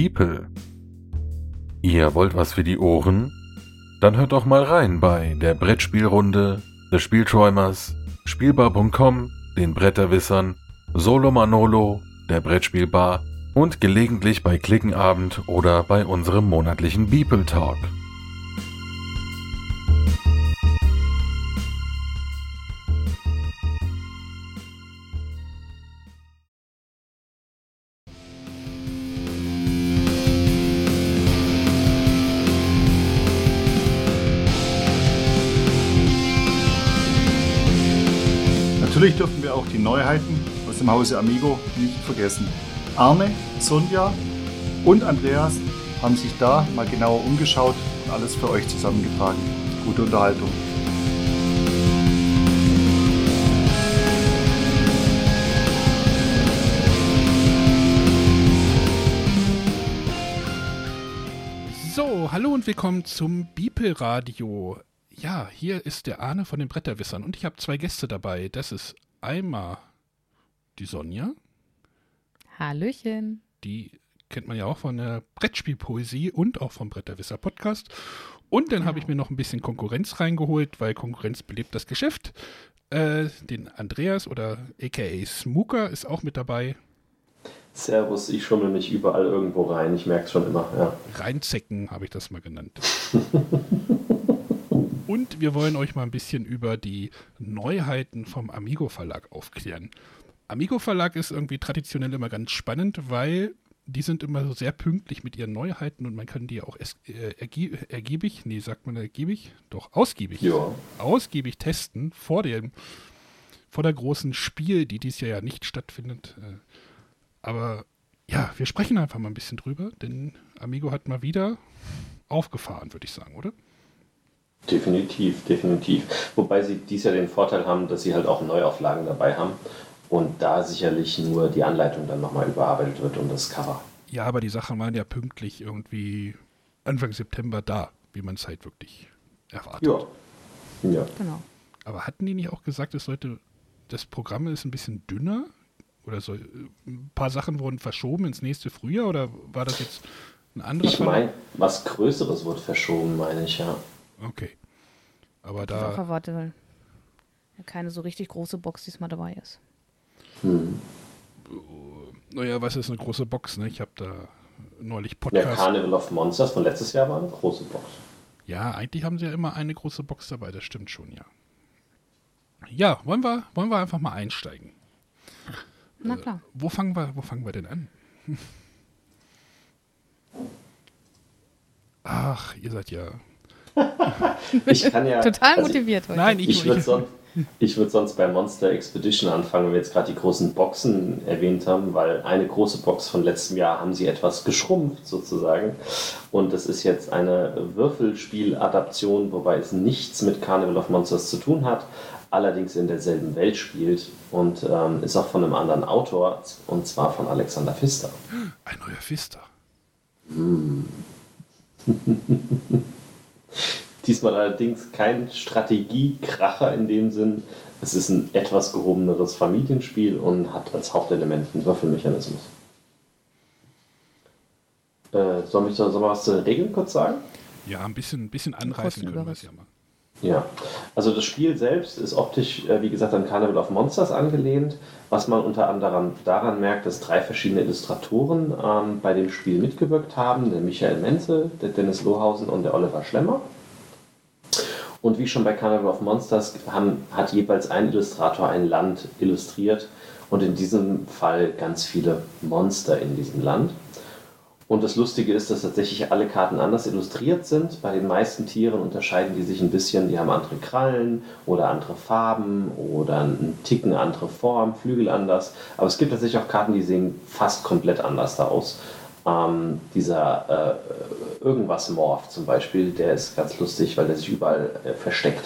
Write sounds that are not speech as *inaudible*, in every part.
Beeple. Ihr wollt was für die Ohren? Dann hört doch mal rein bei der Brettspielrunde, des Spielträumers, Spielbar.com, den Bretterwissern, Solo Manolo, der Brettspielbar und gelegentlich bei Klickenabend oder bei unserem monatlichen Beeple Talk. Hause Amigo nicht vergessen. Arne, Sonja und Andreas haben sich da mal genauer umgeschaut und alles für euch zusammengetragen. Gute Unterhaltung. So, hallo und willkommen zum Bipel Radio. Ja, hier ist der Arne von den Bretterwissern und ich habe zwei Gäste dabei. Das ist einmal die Sonja, Hallöchen. die kennt man ja auch von der Brettspielpoesie und auch vom Bretterwisser Podcast. Und dann habe ich mir noch ein bisschen Konkurrenz reingeholt, weil Konkurrenz belebt das Geschäft. Äh, den Andreas oder aka Smooker ist auch mit dabei. Servus, ich schummel mich überall irgendwo rein, ich merke es schon immer, ja. Reinzecken habe ich das mal genannt. *laughs* Und wir wollen euch mal ein bisschen über die Neuheiten vom Amigo Verlag aufklären. Amigo Verlag ist irgendwie traditionell immer ganz spannend, weil die sind immer so sehr pünktlich mit ihren Neuheiten und man kann die auch äh, ergie ergiebig, nee, sagt man ergiebig? Doch, ausgiebig. Ja. Ausgiebig testen vor dem, vor der großen Spiel, die dieses Jahr ja nicht stattfindet. Äh, aber ja, wir sprechen einfach mal ein bisschen drüber, denn Amigo hat mal wieder aufgefahren, würde ich sagen, oder? Definitiv, definitiv. Wobei sie dies Jahr den Vorteil haben, dass sie halt auch Neuauflagen dabei haben und da sicherlich nur die Anleitung dann nochmal überarbeitet wird und das Cover. Ja, aber die Sachen waren ja pünktlich irgendwie Anfang September da, wie man es halt wirklich erwartet. Ja. Ja. Genau. Aber hatten die nicht auch gesagt, es sollte, das Programm ist ein bisschen dünner? Oder soll, ein paar Sachen wurden verschoben ins nächste Frühjahr? Oder war das jetzt ein anderer Ich meine, was Größeres wurde verschoben, meine ich, ja. Okay. Aber Ich auch da, erwartet, weil ja keine so richtig große Box diesmal dabei ist. Hm. naja, was ist eine große Box, ne? Ich habe da neulich Der Podcast. Carnival of Monsters von letztes Jahr war eine große Box. Ja, eigentlich haben sie ja immer eine große Box dabei, das stimmt schon, ja. Ja, wollen wir, wollen wir einfach mal einsteigen. Na klar. Wo fangen wir, wo fangen wir denn an? *laughs* Ach, ihr seid ja. *laughs* Ich kann ja. Total also motiviert heute. Nein, ich, Ich würde ich, sonst, ich würd sonst bei Monster Expedition anfangen, wenn wir jetzt gerade die großen Boxen erwähnt haben, weil eine große Box von letztem Jahr haben sie etwas geschrumpft sozusagen. Und das ist jetzt eine Würfelspiel-Adaption, wobei es nichts mit Carnival of Monsters zu tun hat, allerdings in derselben Welt spielt und ähm, ist auch von einem anderen Autor, und zwar von Alexander Pfister. ein neuer Fister. *laughs* *laughs* Diesmal allerdings kein Strategiekracher in dem Sinn. Es ist ein etwas gehobeneres Familienspiel und hat als Hauptelement einen Würfelmechanismus. Äh, soll, ich, soll man was zu den Regeln kurz sagen? Ja, ein bisschen, ein bisschen anreißen können wir es ja mal. Ja, also das Spiel selbst ist optisch, äh, wie gesagt, an Carnival of Monsters angelehnt. Was man unter anderem daran merkt, dass drei verschiedene Illustratoren ähm, bei dem Spiel mitgewirkt haben: der Michael Menzel, der Dennis Lohausen und der Oliver Schlemmer. Und wie schon bei Carnival of Monsters haben, hat jeweils ein Illustrator ein Land illustriert und in diesem Fall ganz viele Monster in diesem Land. Und das Lustige ist, dass tatsächlich alle Karten anders illustriert sind. Bei den meisten Tieren unterscheiden die sich ein bisschen. Die haben andere Krallen oder andere Farben oder einen Ticken andere Form, Flügel anders. Aber es gibt tatsächlich auch Karten, die sehen fast komplett anders da aus. Ähm, dieser äh, irgendwas Morph zum Beispiel, der ist ganz lustig, weil der sich überall äh, versteckt.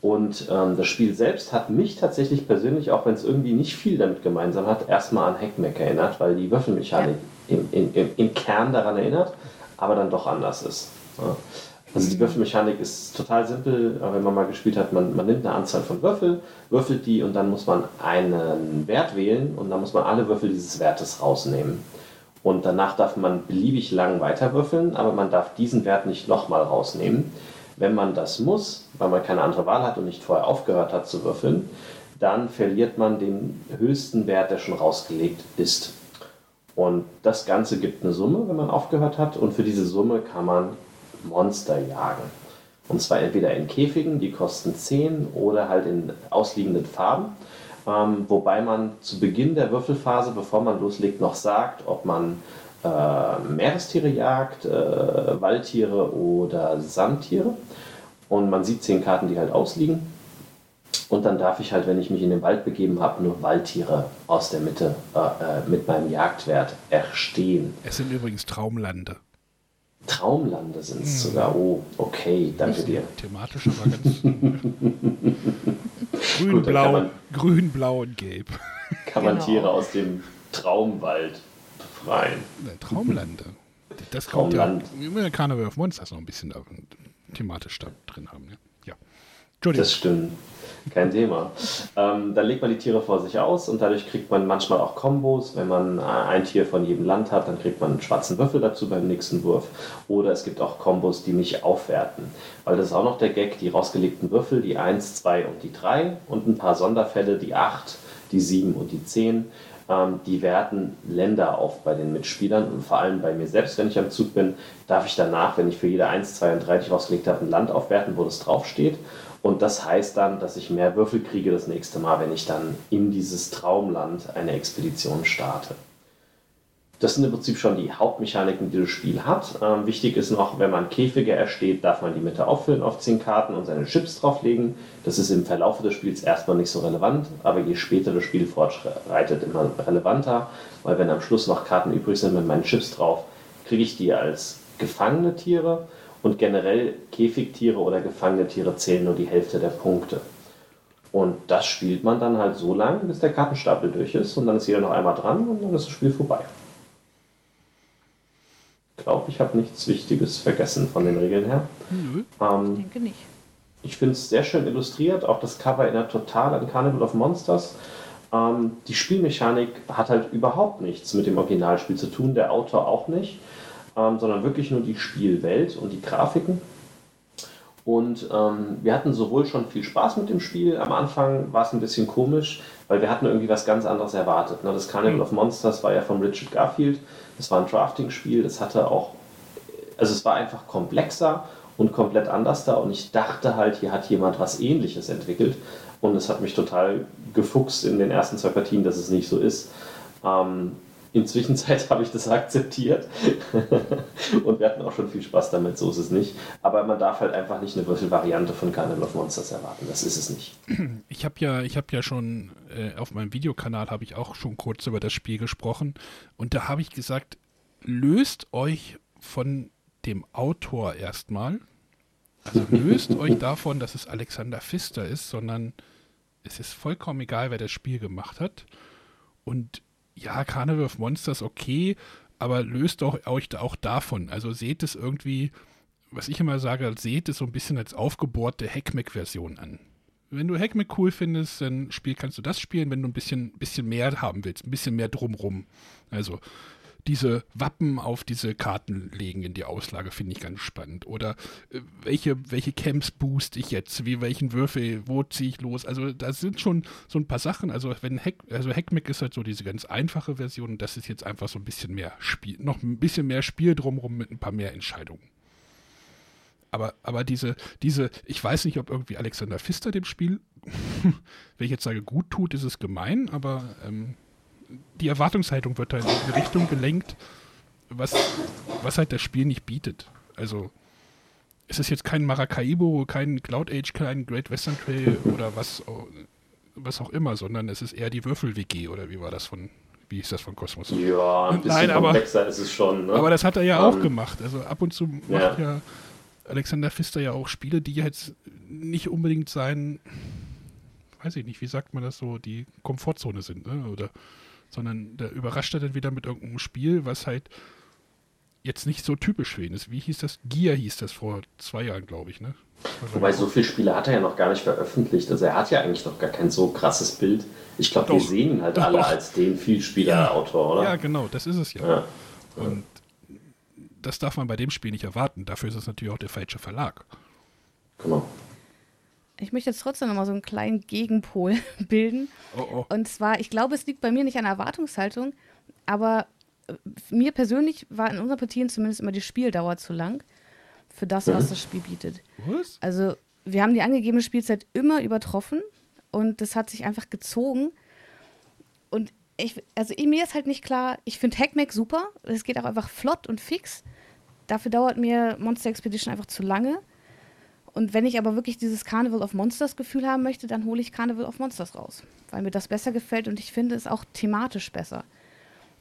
Und ähm, das Spiel selbst hat mich tatsächlich persönlich, auch wenn es irgendwie nicht viel damit gemeinsam hat, erstmal an Hackmack erinnert, weil die Würfelmechanik im, im, im, im Kern daran erinnert, aber dann doch anders ist. Ja. Also die Würfelmechanik ist total simpel, aber wenn man mal gespielt hat, man, man nimmt eine Anzahl von Würfel, würfelt die und dann muss man einen Wert wählen und dann muss man alle Würfel dieses Wertes rausnehmen. Und danach darf man beliebig lang weiterwürfeln, aber man darf diesen Wert nicht nochmal rausnehmen. Wenn man das muss, weil man keine andere Wahl hat und nicht vorher aufgehört hat zu würfeln, dann verliert man den höchsten Wert, der schon rausgelegt ist. Und das Ganze gibt eine Summe, wenn man aufgehört hat. Und für diese Summe kann man Monster jagen. Und zwar entweder in Käfigen, die kosten 10, oder halt in ausliegenden Farben. Ähm, wobei man zu Beginn der Würfelphase, bevor man loslegt, noch sagt, ob man äh, Meerestiere jagt, äh, Waldtiere oder Sandtiere. Und man sieht 10 Karten, die halt ausliegen. Und dann darf ich halt, wenn ich mich in den Wald begeben habe, nur Waldtiere aus der Mitte äh, äh mit meinem Jagdwert erstehen. Es sind übrigens Traumlande. Traumlande sind es hm. sogar. Oh, okay, danke dir. Thematisch aber ganz. *laughs* grün, Gut, blau, man, grün, blau und gelb. Kann man genau. Tiere aus dem Traumwald befreien. Traumlande. Das Traumland. kommt ja. Carnival of Monsters noch ein bisschen da, thematisch da drin haben. Ja. ja. Das stimmt. Kein Thema. Ähm, dann legt man die Tiere vor sich aus und dadurch kriegt man manchmal auch Kombos. Wenn man äh, ein Tier von jedem Land hat, dann kriegt man einen schwarzen Würfel dazu beim nächsten Wurf. Oder es gibt auch Kombos, die mich aufwerten. Weil das ist auch noch der Gag, die rausgelegten Würfel, die 1, 2 und die 3 und ein paar Sonderfälle, die 8, die 7 und die 10 ähm, die werten Länder auf bei den Mitspielern und vor allem bei mir selbst, wenn ich am Zug bin, darf ich danach, wenn ich für jede 1, 2 und 3, die ich rausgelegt habe, ein Land aufwerten, wo das draufsteht. Und das heißt dann, dass ich mehr Würfel kriege das nächste Mal, wenn ich dann in dieses Traumland eine Expedition starte. Das sind im Prinzip schon die Hauptmechaniken, die das Spiel hat. Ähm, wichtig ist noch, wenn man Käfige ersteht, darf man die Mitte auffüllen auf 10 Karten und seine Chips drauflegen. Das ist im Verlauf des Spiels erstmal nicht so relevant, aber je später das Spiel fortschreitet, immer relevanter, weil wenn am Schluss noch Karten übrig sind mit meinen Chips drauf, kriege ich die als gefangene Tiere und generell Käfigtiere oder gefangene Tiere zählen nur die Hälfte der Punkte. Und das spielt man dann halt so lange, bis der Kartenstapel durch ist und dann ist jeder noch einmal dran und dann ist das Spiel vorbei. Ich glaube, ich habe nichts Wichtiges vergessen von den Regeln her. Nö, ähm, ich denke nicht. Ich finde es sehr schön illustriert, auch das Cover erinnert total an Carnival of Monsters. Ähm, die Spielmechanik hat halt überhaupt nichts mit dem Originalspiel zu tun, der Autor auch nicht ähm, sondern wirklich nur die Spielwelt und die Grafiken. Und ähm, wir hatten sowohl schon viel Spaß mit dem Spiel. Am Anfang war es ein bisschen komisch, weil wir hatten irgendwie was ganz anderes erwartet. Ne? Das Carnival mhm. of Monsters war ja von Richard Garfield. Das war ein Drafting-Spiel. Das hatte auch, also es war einfach komplexer und komplett anders da. Und ich dachte halt, hier hat jemand was Ähnliches entwickelt. Und es hat mich total gefuchst in den ersten zwei Partien, dass es nicht so ist. Ähm, Inzwischen *laughs* habe ich das akzeptiert. *laughs* Und wir hatten auch schon viel Spaß damit, so ist es nicht. Aber man darf halt einfach nicht eine Würfelvariante von Carnival of Monsters erwarten, das ist es nicht. Ich habe ja, ich ja schon äh, auf meinem Videokanal habe ich auch schon kurz über das Spiel gesprochen. Und da habe ich gesagt, löst euch von dem Autor erstmal, also löst euch *laughs* davon, dass es Alexander Pfister ist, sondern es ist vollkommen egal, wer das Spiel gemacht hat. Und ja, Carnival of Monsters okay, aber löst doch euch auch davon. Also seht es irgendwie, was ich immer sage, seht es so ein bisschen als aufgebohrte Hackmack-Version an. Wenn du Hackmack cool findest, dann spiel, kannst du das spielen, wenn du ein bisschen, bisschen mehr haben willst, ein bisschen mehr drumrum. Also diese Wappen auf diese Karten legen in die Auslage, finde ich ganz spannend. Oder äh, welche, welche Camps boost ich jetzt? Wie welchen Würfel, wo ziehe ich los? Also da sind schon so ein paar Sachen. Also wenn Hack, also Hackmack ist halt so diese ganz einfache Version und das ist jetzt einfach so ein bisschen mehr Spiel, noch ein bisschen mehr Spiel drumherum mit ein paar mehr Entscheidungen. Aber, aber diese, diese, ich weiß nicht, ob irgendwie Alexander Pfister dem Spiel, *laughs* wenn ich jetzt sage, gut tut, ist es gemein, aber ähm, die Erwartungshaltung wird da in eine Richtung gelenkt, was, was halt das Spiel nicht bietet. Also es ist jetzt kein Maracaibo, kein Cloud Age, kein Great Western Trail oder was, was auch immer, sondern es ist eher die Würfel-WG oder wie war das von, wie hieß das von Kosmos? Ja, ein bisschen Nein, aber, ist es schon. Ne? Aber das hat er ja um, auch ähm, gemacht. Also ab und zu macht ja. ja Alexander Pfister ja auch Spiele, die jetzt nicht unbedingt sein, weiß ich nicht, wie sagt man das so, die Komfortzone sind, ne? Oder sondern da überrascht er dann wieder mit irgendeinem Spiel, was halt jetzt nicht so typisch für ihn ist. Wie hieß das? Gear hieß das vor zwei Jahren, glaube ich, ne? Wobei so viele Spiele hat er ja noch gar nicht veröffentlicht. Also er hat ja eigentlich noch gar kein so krasses Bild. Ich glaube, wir sehen ihn halt doch, alle doch. als den Vielspieler-Autor, oder? Ja, genau, das ist es ja. ja. Und das darf man bei dem Spiel nicht erwarten. Dafür ist es natürlich auch der falsche Verlag. Genau. Ich möchte jetzt trotzdem nochmal so einen kleinen Gegenpol *laughs* bilden. Oh, oh. Und zwar, ich glaube, es liegt bei mir nicht an Erwartungshaltung, aber äh, mir persönlich war in unseren Partien zumindest immer die Spieldauer zu lang für das, was das Spiel bietet. Was? Also, wir haben die angegebene Spielzeit immer übertroffen und das hat sich einfach gezogen. Und ich, also mir ist halt nicht klar, ich finde Hackmack super, es geht auch einfach flott und fix. Dafür dauert mir Monster Expedition einfach zu lange. Und wenn ich aber wirklich dieses Carnival of Monsters Gefühl haben möchte, dann hole ich Carnival of Monsters raus, weil mir das besser gefällt und ich finde es auch thematisch besser.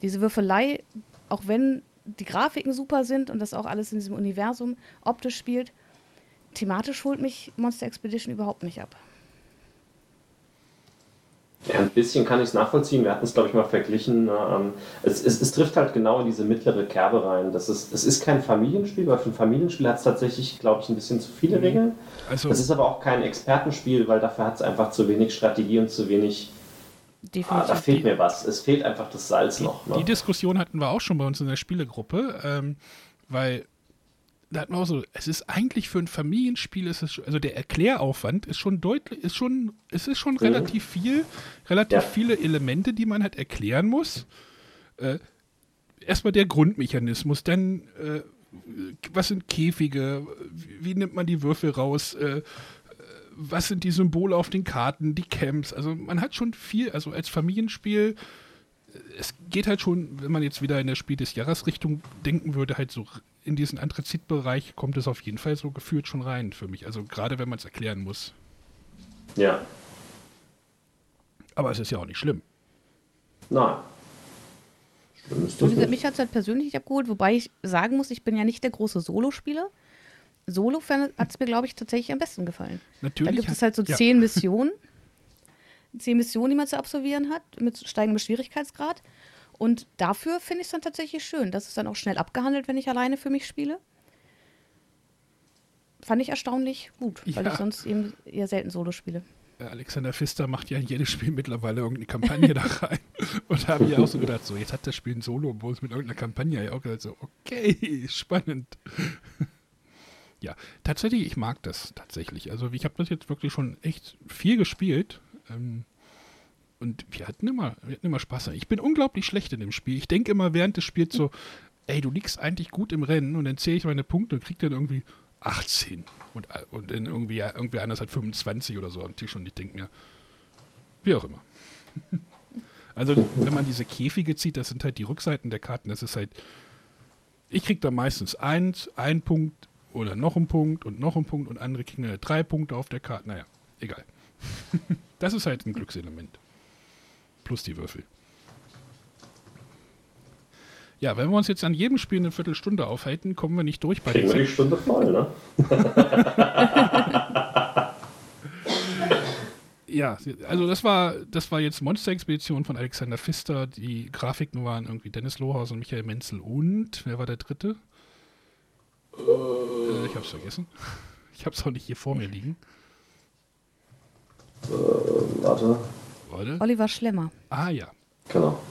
Diese Würfelei, auch wenn die Grafiken super sind und das auch alles in diesem Universum optisch spielt, thematisch holt mich Monster Expedition überhaupt nicht ab. Ja, ein bisschen kann ich es nachvollziehen. Wir hatten es, glaube ich, mal verglichen. Ähm, es, es, es, trifft halt genau in diese mittlere Kerbe rein. Das ist, es ist kein Familienspiel, weil für ein Familienspiel hat es tatsächlich, glaube ich, ein bisschen zu viele Regeln. Also, Es ist aber auch kein Expertenspiel, weil dafür hat es einfach zu wenig Strategie und zu wenig. Ah, Definitiv. da fehlt mir was. Es fehlt einfach das Salz noch. Ne? die Diskussion hatten wir auch schon bei uns in der Spielegruppe, ähm, weil da hatten wir auch so, es ist eigentlich für ein Familienspiel, ist es, also der Erkläraufwand ist schon deutlich, ist schon, es ist schon relativ viel, relativ Ja. viele Elemente, die man halt erklären muss. Äh, erstmal der Grundmechanismus, dann äh, was sind Käfige, wie, wie nimmt man die Würfel raus, äh, äh, was sind die Symbole auf den Karten, die Camps, also man hat schon viel, also als Familienspiel es geht halt schon, wenn man jetzt wieder in der Spiel des Jahres Richtung denken würde, halt so in diesen Anthrazitbereich kommt es auf jeden Fall so gefühlt schon rein für mich. Also gerade wenn man es erklären muss. Ja. Aber es ist ja auch nicht schlimm. Nein. Schlimm ist das gesagt, nicht. mich hat es halt persönlich nicht abgeholt, wobei ich sagen muss, ich bin ja nicht der große Solo-Spieler. Solo hat es mir, glaube ich, tatsächlich am besten gefallen. Da Natürlich. gibt es halt so ja, zehn Missionen. Zehn Missionen, die man zu absolvieren hat, mit steigendem Schwierigkeitsgrad. Und dafür finde ich es dann tatsächlich schön. Das ist dann auch schnell abgehandelt, wenn ich alleine für mich spiele. Fand ich erstaunlich gut, weil Ja. ich sonst eben eher selten Solo spiele. äh, Alexander Pfister macht ja in jedes Spiel mittlerweile irgendeine Kampagne da rein. *laughs* Und da habe ich auch so gedacht, so jetzt hat das Spiel ein Solo-Bus mit irgendeiner Kampagne. Ich auch gesagt, so, okay, *laughs* spannend. *laughs* ja, tatsächlich, ich mag das tatsächlich. Also ich habe das jetzt wirklich schon echt viel gespielt. Ähm, und wir hatten immer, wir hatten immer Spaß. Ich bin unglaublich schlecht in dem Spiel. Ich denke immer während des Spiels so, ey, du liegst eigentlich gut im Rennen und dann zähle ich meine Punkte und krieg dann irgendwie 18 und, und dann irgendwie, irgendwie anders hat 25 oder so am Tisch und ich denke mir, wie auch immer. *laughs* Also, wenn man diese Käfige zieht, das sind halt die Rückseiten der Karten, das ist halt, ich krieg da meistens eins, ein Punkt oder noch ein Punkt und noch ein Punkt und andere kriegen dann drei Punkte auf der Karte, naja, egal. *laughs* Das ist halt ein Glückselement. Plus die Würfel. Ja, wenn wir uns jetzt an jedem Spiel eine Viertelstunde aufhalten, kommen wir nicht durch bei Kriegen wir die Stunde voll, ne? *laughs* Ja, also das war, das war jetzt Monster-Expedition von Alexander Pfister. Die Grafiken waren irgendwie Dennis Lohaus und Michael Menzel und wer war der dritte? Äh, ich hab's vergessen. *laughs* Ich hab's auch nicht hier vor mir liegen. Warte. Warte. Oliver Schlemmer. Ah ja. Genau.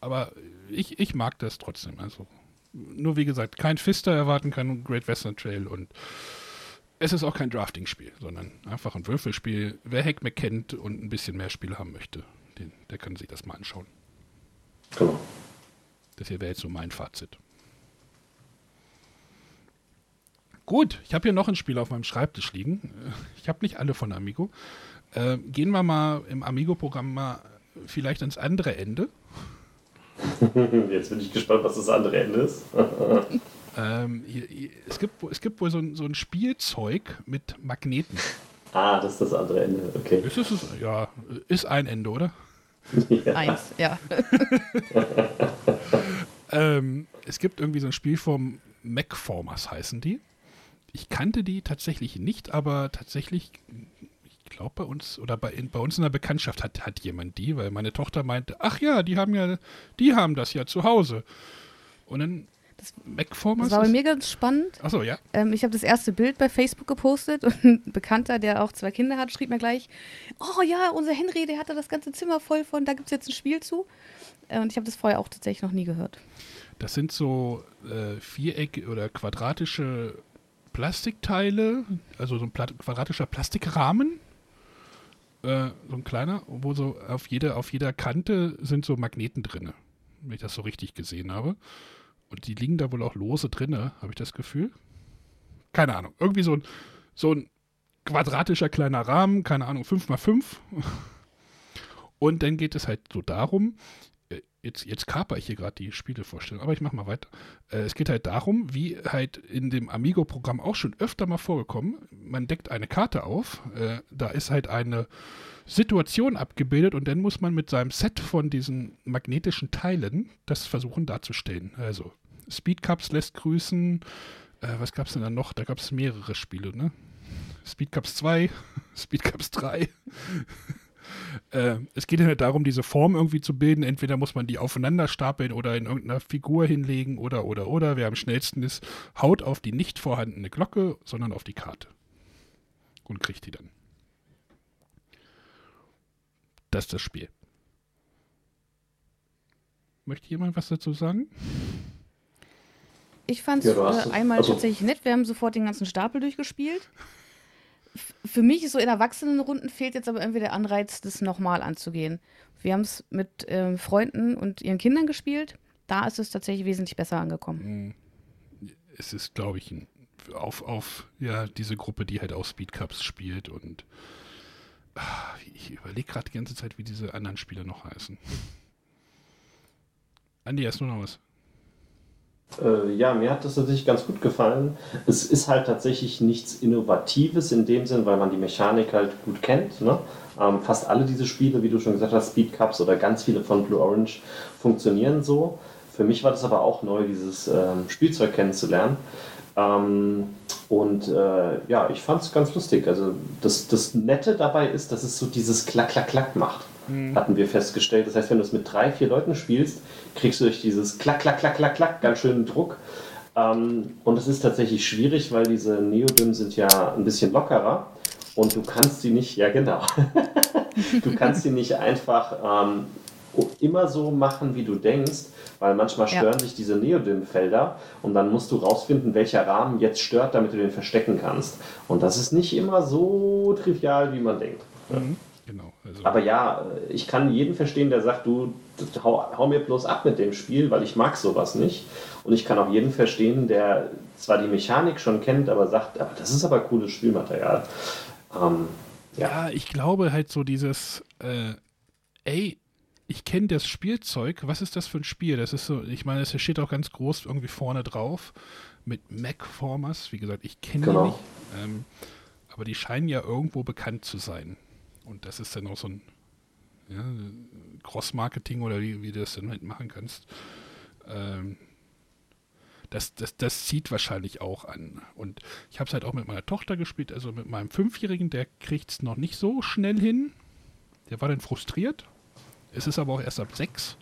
Aber ich, ich mag das trotzdem. Also nur wie gesagt, kein Pfister erwarten, kein Great Western Trail und es ist auch kein Drafting-Spiel, sondern einfach ein Würfelspiel. Wer Hackmack kennt und ein bisschen mehr Spiele haben möchte, den, der kann sich das mal anschauen. Genau. Das hier wäre jetzt so mein Fazit. Gut, ich habe hier noch ein Spiel auf meinem Schreibtisch liegen. Ich habe nicht alle von Amigo. Äh, gehen wir mal im Amigo-Programm mal vielleicht ans andere Ende. *laughs* Jetzt bin ich gespannt, was das andere Ende ist. *laughs* Ähm, hier, hier, es, gibt, es gibt wohl so ein, so ein Spielzeug mit Magneten. ah, das ist das andere Ende. Okay. Ist es, ja, ist ein Ende, oder? *laughs* Eins, ja. Ähm, es gibt irgendwie so ein Spiel vom Macformers heißen die. Ich kannte die tatsächlich nicht, aber tatsächlich, ich glaube bei uns oder bei, in, bei uns in der Bekanntschaft hat, hat jemand die, weil meine Tochter meinte, ach ja, die haben ja, die haben das ja zu Hause. Und dann, Macformers? Das war bei mir ganz spannend. Achso, ja. Ähm, ich habe das erste Bild bei Facebook gepostet *laughs* und ein Bekannter, der auch zwei Kinder hat, schrieb mir gleich, oh ja, unser Henry, der hatte das ganze Zimmer voll von, da gibt es jetzt ein Spiel zu. Äh, und ich habe das vorher auch tatsächlich noch nie gehört. Das sind so äh, viereck- oder quadratische Plastikteile, also so ein pla quadratischer Plastikrahmen. Äh, so ein kleiner, wo so auf jeder, auf jeder Kante sind so Magneten drinne, wenn ich das so richtig gesehen habe. Und die liegen da wohl auch lose drinne, habe ich das Gefühl. Keine Ahnung. Irgendwie so ein, so ein quadratischer kleiner Rahmen, keine Ahnung, 5x5. *laughs* Und dann geht es halt so darum, jetzt, jetzt kaper ich hier gerade die Spielevorstellung, aber ich mache mal weiter. Äh, es geht halt darum, wie halt in dem Amigo-Programm auch schon öfter mal vorgekommen, man deckt eine Karte auf, äh, da ist halt eine Situation abgebildet und dann muss man mit seinem Set von diesen magnetischen Teilen das versuchen darzustellen. Also Speedcups lässt grüßen, äh, was gab es denn da noch? Da gab es mehrere Spiele, ne? Speedcups 2, *laughs* Speedcups 3. Äh, es geht ja darum, diese Form irgendwie zu bilden. Entweder muss man die aufeinander stapeln oder in irgendeiner Figur hinlegen oder, oder, oder. Wer am schnellsten ist, haut auf die nicht vorhandene Glocke, sondern auf die Karte. Und kriegt die dann. Das ist das Spiel. Möchte jemand was dazu sagen? Ich fand es Ja, äh, einmal also- tatsächlich nett. Wir haben sofort den ganzen Stapel durchgespielt. Für mich so in Erwachsenenrunden fehlt jetzt aber irgendwie der Anreiz, das nochmal anzugehen. Wir haben es mit ähm, Freunden und ihren Kindern gespielt. Da ist es tatsächlich wesentlich besser angekommen. Es ist, glaube ich, auf, auf ja, diese Gruppe, die halt auch Speedcups spielt und ah, ich überlege gerade die ganze Zeit, wie diese anderen Spiele noch heißen. Andi, hast du noch was? Äh, ja, mir hat das tatsächlich ganz gut gefallen. Es ist halt tatsächlich nichts Innovatives in dem Sinn, weil man die Mechanik halt gut kennt. Ne? Ähm, fast alle diese Spiele, wie du schon gesagt hast, Speed Cups oder ganz viele von Blue Orange funktionieren so. Für mich war das aber auch neu, dieses ähm, Spielzeug kennenzulernen. Ähm, und äh, ja, ich fand es ganz lustig. Also das, das Nette dabei ist, dass es so dieses Klack, Klack, Klack macht. Hatten wir festgestellt. Das heißt, wenn du es mit drei, vier Leuten spielst, kriegst du durch dieses Klack, Klack, Klack, Klack, Klack ganz schön Druck. Ähm, und es ist tatsächlich schwierig, weil diese Neodym sind ja ein bisschen lockerer und du kannst sie nicht, ja genau, *laughs* du kannst sie nicht einfach ähm, immer so machen, wie du denkst, weil manchmal Ja. stören sich diese Neodym-Felder und dann musst du rausfinden, welcher Rahmen jetzt stört, damit du den verstecken kannst. Und das ist nicht immer so trivial, wie man denkt. Genau. Also, Aber ja, ich kann jeden verstehen, der sagt, du hau, hau mir bloß ab mit dem Spiel, weil ich mag sowas nicht. Und ich kann auch jeden verstehen, der zwar die Mechanik schon kennt, aber sagt, aber das ist aber cooles Spielmaterial. Ähm, ja. ja, ich glaube halt so dieses, äh, ey, ich kenne das Spielzeug, was ist das für ein Spiel? Das ist so, ich meine, es steht auch ganz groß irgendwie vorne drauf mit Macformers. Wie gesagt, ich kenne Genau. die nicht. Ähm, aber die scheinen ja irgendwo bekannt zu sein. Und das ist dann auch so ein ja, Cross-Marketing oder wie, wie du das dann halt machen kannst. Ähm, das, das, das zieht wahrscheinlich auch an. Und ich habe es halt auch mit meiner Tochter gespielt, also mit meinem Fünfjährigen, der kriegt es noch nicht so schnell hin. Der war dann frustriert. Es ist aber auch erst ab sechs.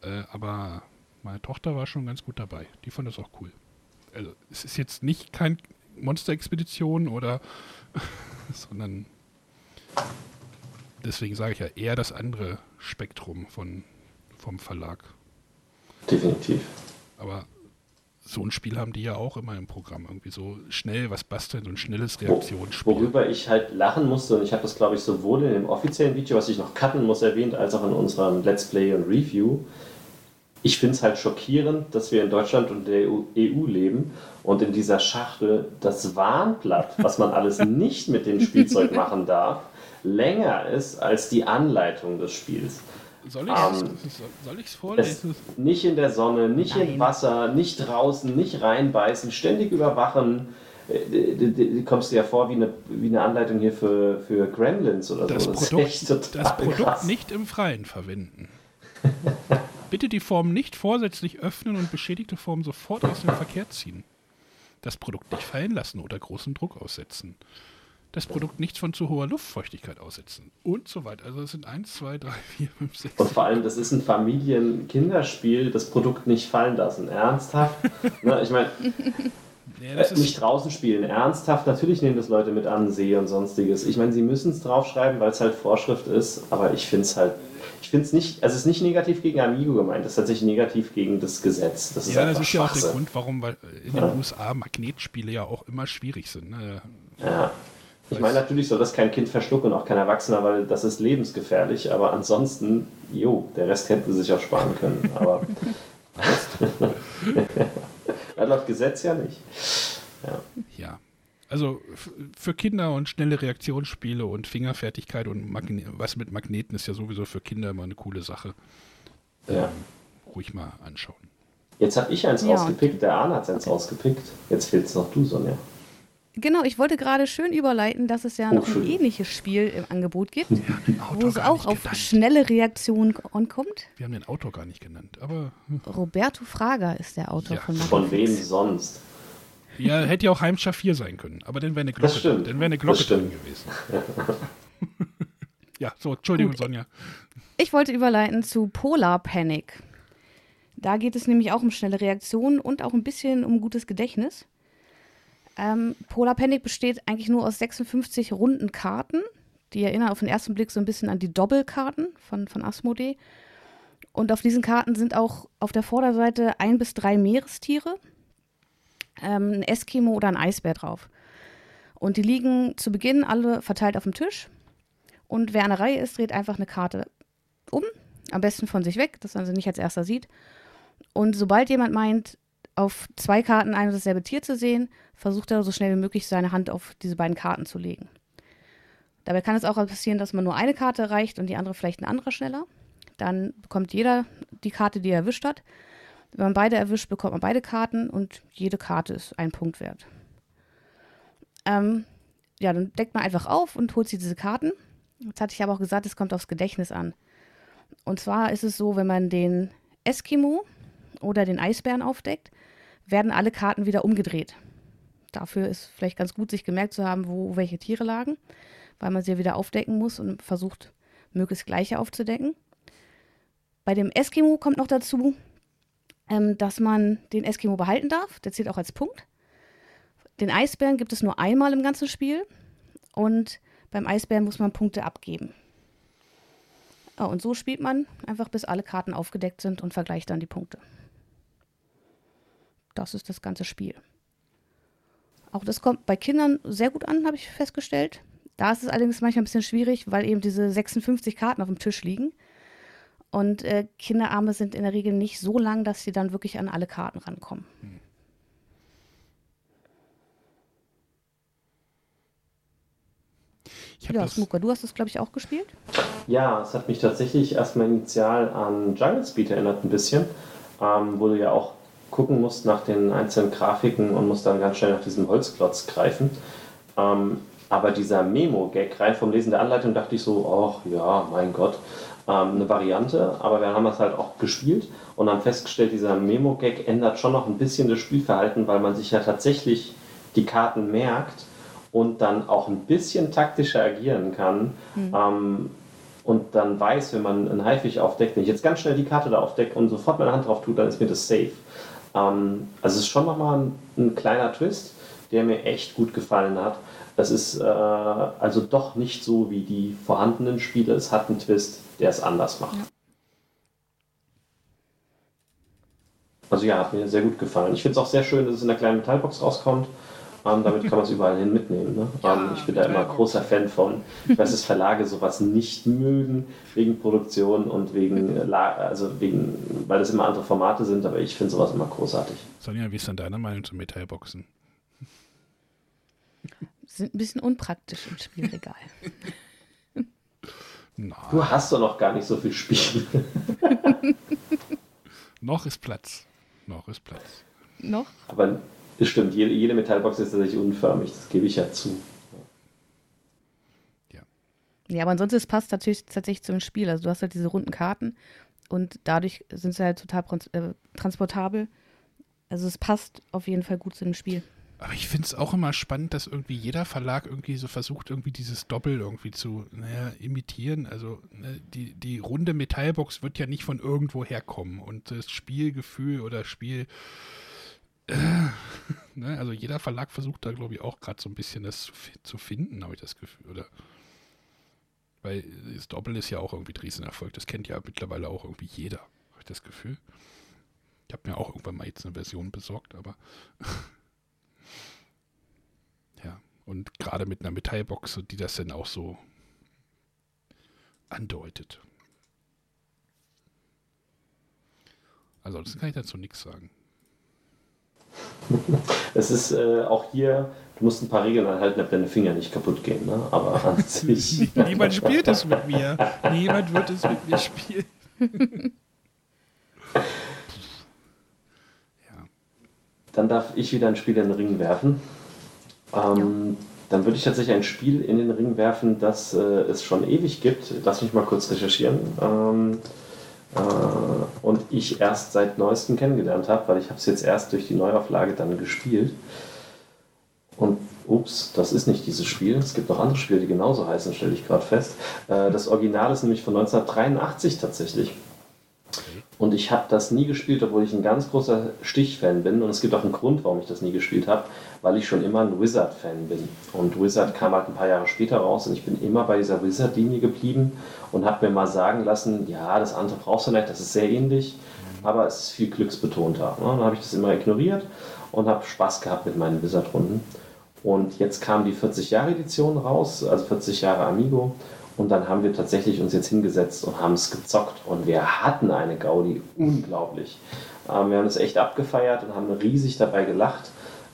Äh, aber meine Tochter war schon ganz gut dabei. Die fand das auch cool. Also es ist jetzt nicht kein Monster-Expedition oder *laughs* sondern deswegen sage ich ja eher das andere Spektrum von, vom Verlag. Definitiv. Aber so ein Spiel haben die ja auch immer im Programm. Irgendwie so schnell was basteln, ein schnelles Reaktionsspiel. Worüber ich halt lachen musste, und ich habe das, glaube ich, sowohl in dem offiziellen Video, was ich noch cutten muss, erwähnt, als auch in unserem Let's Play und Review. Ich finde es halt schockierend, dass wir in Deutschland und der EU, EU leben und in dieser Schachtel das Warnblatt, was man alles *laughs* nicht mit dem Spielzeug machen darf, länger ist als die Anleitung des Spiels. Soll ich es Ähm, soll ich's Es, vorlesen? nicht in der Sonne, nicht im Nein. Wasser, nicht draußen, nicht reinbeißen, ständig überwachen. Äh, Du, kommst dir ja vor wie eine, wie eine Anleitung hier für, für Gremlins oder Das so. ist Produkt, echt total das Produkt krass. nicht im Freien verwenden. *laughs* Bitte die Form nicht vorsätzlich öffnen und beschädigte Form sofort aus dem Verkehr ziehen. Das Produkt nicht fallen lassen oder großen Druck aussetzen. Das Produkt nicht von zu hoher Luftfeuchtigkeit aussetzen und so weiter. Also es sind 1, 2, 3, 4, 5, 6. Und vor allem, das ist ein Familien-Kinderspiel, das Produkt nicht fallen lassen. Ernsthaft? *laughs* ne, ich meine, Nee, äh, nicht draußen spielen. Ernsthaft? Natürlich nehmen das Leute mit an, See und sonstiges. Ich meine, sie müssen es draufschreiben, weil es halt Vorschrift ist, aber ich finde es halt. Ich finde es nicht, also es ist nicht negativ gegen Amigo gemeint, es ist tatsächlich negativ gegen das Gesetz. Das ist ja, das ist ja auch der. Grund, warum in den Ja. USA Magnetspiele ja auch immer schwierig sind. Ne? Ja. Ich meine, natürlich soll das kein Kind verschlucken und auch kein Erwachsener, weil das ist lebensgefährlich, aber ansonsten, jo, der Rest hätten sie sich auch sparen können. Aber ja, *laughs* laut Gesetz ja nicht. Ja. Ja. Also für Kinder und schnelle Reaktionsspiele und Fingerfertigkeit und Magne was mit Magneten ist ja sowieso für Kinder immer eine coole Sache. Ja. Ruhig mal anschauen. Jetzt habe ich eins Ja. ausgepickt, der Arne hat eins ausgepickt. Jetzt fehlt es noch du, Sonja. Genau, ich wollte gerade schön überleiten, dass es ja Oh, noch ein schön. ähnliches Spiel im Angebot gibt, wo es auch auf genannt. schnelle Reaktionen ankommt. Wir haben den Autor gar nicht genannt, aber hm. Roberto Fraga ist der Autor Ja, von Von wem sonst? ja, hätte ja auch Heimschar 4 sein können, aber dann wäre eine Glocke, stimmt. dann wäre eine Glocke Das drin stimmt. gewesen. *laughs* ja, so, Entschuldigung, Gut. Sonja. Ich wollte überleiten zu Polar Panic. Da geht es nämlich auch um schnelle Reaktionen und auch ein bisschen um gutes Gedächtnis. Ähm, Polar Panic besteht eigentlich nur aus 56 runden Karten. Die erinnern auf den ersten Blick so ein bisschen an die Doppelkarten von, von Asmodee. Und auf diesen Karten sind auch auf der Vorderseite ein bis drei Meerestiere, ähm, ein Eskimo oder ein Eisbär drauf. Und die liegen zu Beginn alle verteilt auf dem Tisch. Und wer an der Reihe ist, dreht einfach eine Karte um, am besten von sich weg, dass man sie nicht als erster sieht. Und sobald jemand meint, auf zwei Karten ein und dasselbe Tier zu sehen, versucht er so schnell wie möglich seine Hand auf diese beiden Karten zu legen. Dabei kann es auch passieren, dass man nur eine Karte erreicht und die andere vielleicht ein anderer schneller. Dann bekommt jeder die Karte, die er erwischt hat. Wenn man beide erwischt, bekommt man beide Karten und jede Karte ist ein Punkt wert. Ähm, ja, dann deckt man einfach auf und holt sich diese Karten. Jetzt hatte ich aber auch gesagt, es kommt aufs Gedächtnis an. Und zwar ist es so, wenn man den Eskimo oder den Eisbären aufdeckt, werden alle Karten wieder umgedreht. Dafür ist vielleicht ganz gut, sich gemerkt zu haben, wo welche Tiere lagen, weil man sie wieder aufdecken muss und versucht, möglichst gleiche aufzudecken. Bei dem Eskimo kommt noch dazu, ähm, dass man den Eskimo behalten darf. Der zählt auch als Punkt. Den Eisbären gibt es nur einmal im ganzen Spiel. Und beim Eisbären muss man Punkte abgeben. Ja, und so spielt man einfach, bis alle Karten aufgedeckt sind und vergleicht dann die Punkte. Das ist das ganze Spiel. Auch das kommt bei Kindern sehr gut an, habe ich festgestellt. Da ist es allerdings manchmal ein bisschen schwierig, weil eben diese 56 Karten auf dem Tisch liegen. Und äh, Kinderarme sind in der Regel nicht so lang, dass sie dann wirklich an alle Karten rankommen. Ich hab Ja, das, Smuka, du hast das, glaube ich, auch gespielt. Ja, es hat mich tatsächlich erstmal initial an Jungle Speed erinnert ein bisschen, ähm, wo du ja auch gucken musst nach den einzelnen Grafiken und musst dann ganz schnell nach diesem Holzklotz greifen. Ähm, aber dieser Memo-Gag rein vom Lesen der Anleitung dachte ich so, ach ja, mein Gott, ähm, eine Variante, aber wir haben das halt auch gespielt und haben festgestellt, dieser Memo-Gag ändert schon noch ein bisschen das Spielverhalten, weil man sich ja tatsächlich die Karten merkt und dann auch ein bisschen taktischer agieren kann. Ähm, und dann weiß, wenn man einen Haifig aufdeckt, wenn ich jetzt ganz schnell die Karte da aufdecke und sofort meine Hand drauf tue, dann ist mir das safe. Ähm, also es ist schon nochmal ein, ein kleiner Twist, der mir echt gut gefallen hat. Es ist äh, also doch nicht so wie die vorhandenen Spiele. Es hat einen Twist, der es anders macht. Also ja, hat mir sehr gut gefallen. Ich finde es auch sehr schön, dass es in der kleinen Metallbox rauskommt. Ähm, damit kann man es überall hin mitnehmen. Ne? Ja, ähm, ich bin da immer großer Fan von. Ich weiß, dass Verlage sowas nicht mögen, wegen Produktion und wegen, äh, also wegen, weil das immer andere Formate sind, aber ich finde sowas immer großartig. Sonja, wie ist denn deine Meinung zu Metallboxen? Sind ein bisschen unpraktisch im Spielregal. *laughs* Na, Du hast doch noch gar nicht so viel Spiel. *laughs* noch ist Platz. Noch ist Platz. Noch? aber es stimmt, jede, jede Metallbox ist tatsächlich unförmig, das gebe ich ja zu. Ja, aber ansonsten es passt natürlich tatsächlich zum Spiel. Also du hast halt diese runden Karten und dadurch sind sie halt total trans äh, transportabel. Also es passt auf jeden Fall gut zu dem Spiel. Aber ich finde es auch immer spannend, dass irgendwie jeder Verlag irgendwie so versucht, irgendwie dieses Doppel irgendwie zu naja, imitieren. Also ne, die, die runde Metallbox wird ja nicht von irgendwo herkommen. Und das Spielgefühl oder Spiel. Äh, *laughs* ne, also jeder Verlag versucht da, glaube ich, auch gerade so ein bisschen das zu, zu finden, habe ich das Gefühl. Oder weil das Doppel ist ja auch irgendwie ein Riesenerfolg. Das kennt ja mittlerweile auch irgendwie jeder, habe ich das Gefühl. Ich habe mir auch irgendwann mal jetzt eine Version besorgt, aber *laughs* Und gerade mit einer Metallbox, die das dann auch so andeutet. Ansonsten kann ich dazu nichts sagen. Es ist äh, auch hier, du musst ein paar Regeln einhalten, damit deine Finger nicht kaputt gehen, ne? aber an *laughs* sich. Niemand spielt es mit mir. Niemand wird es mit mir spielen. *laughs* ja. Dann darf ich wieder ein Spiel in den Ring werfen. Ähm, ja. Dann würde ich tatsächlich ein Spiel in den Ring werfen, das äh, es schon ewig gibt. Lass mich mal kurz recherchieren. Ähm, äh, und ich erst seit neuestem kennengelernt habe, weil ich habe es jetzt erst durch die Neuauflage dann gespielt. Und ups, das ist nicht dieses Spiel. Es gibt noch andere Spiele, die genauso heißen, stelle ich gerade fest. Äh, das Original ist nämlich von 1983 tatsächlich. Und ich habe das nie gespielt, obwohl ich ein ganz großer Stich-Fan bin. Und es gibt auch einen Grund, warum ich das nie gespielt habe, weil ich schon immer ein Wizard-Fan bin. Und Wizard kam halt ein paar Jahre später raus und ich bin immer bei dieser Wizard-Linie geblieben und habe mir mal sagen lassen, ja, das andere brauchst du nicht, das ist sehr ähnlich, aber es ist viel glücksbetonter. Ne? Dann habe ich das immer ignoriert und habe Spaß gehabt mit meinen Wizard-Runden. Und jetzt kam die 40-Jahre-Edition raus, also 40 Jahre Amigo. Und dann haben wir tatsächlich uns jetzt hingesetzt und haben es gezockt. Und wir hatten eine Gaudi, unglaublich. Ähm, wir haben es echt abgefeiert und haben riesig dabei gelacht.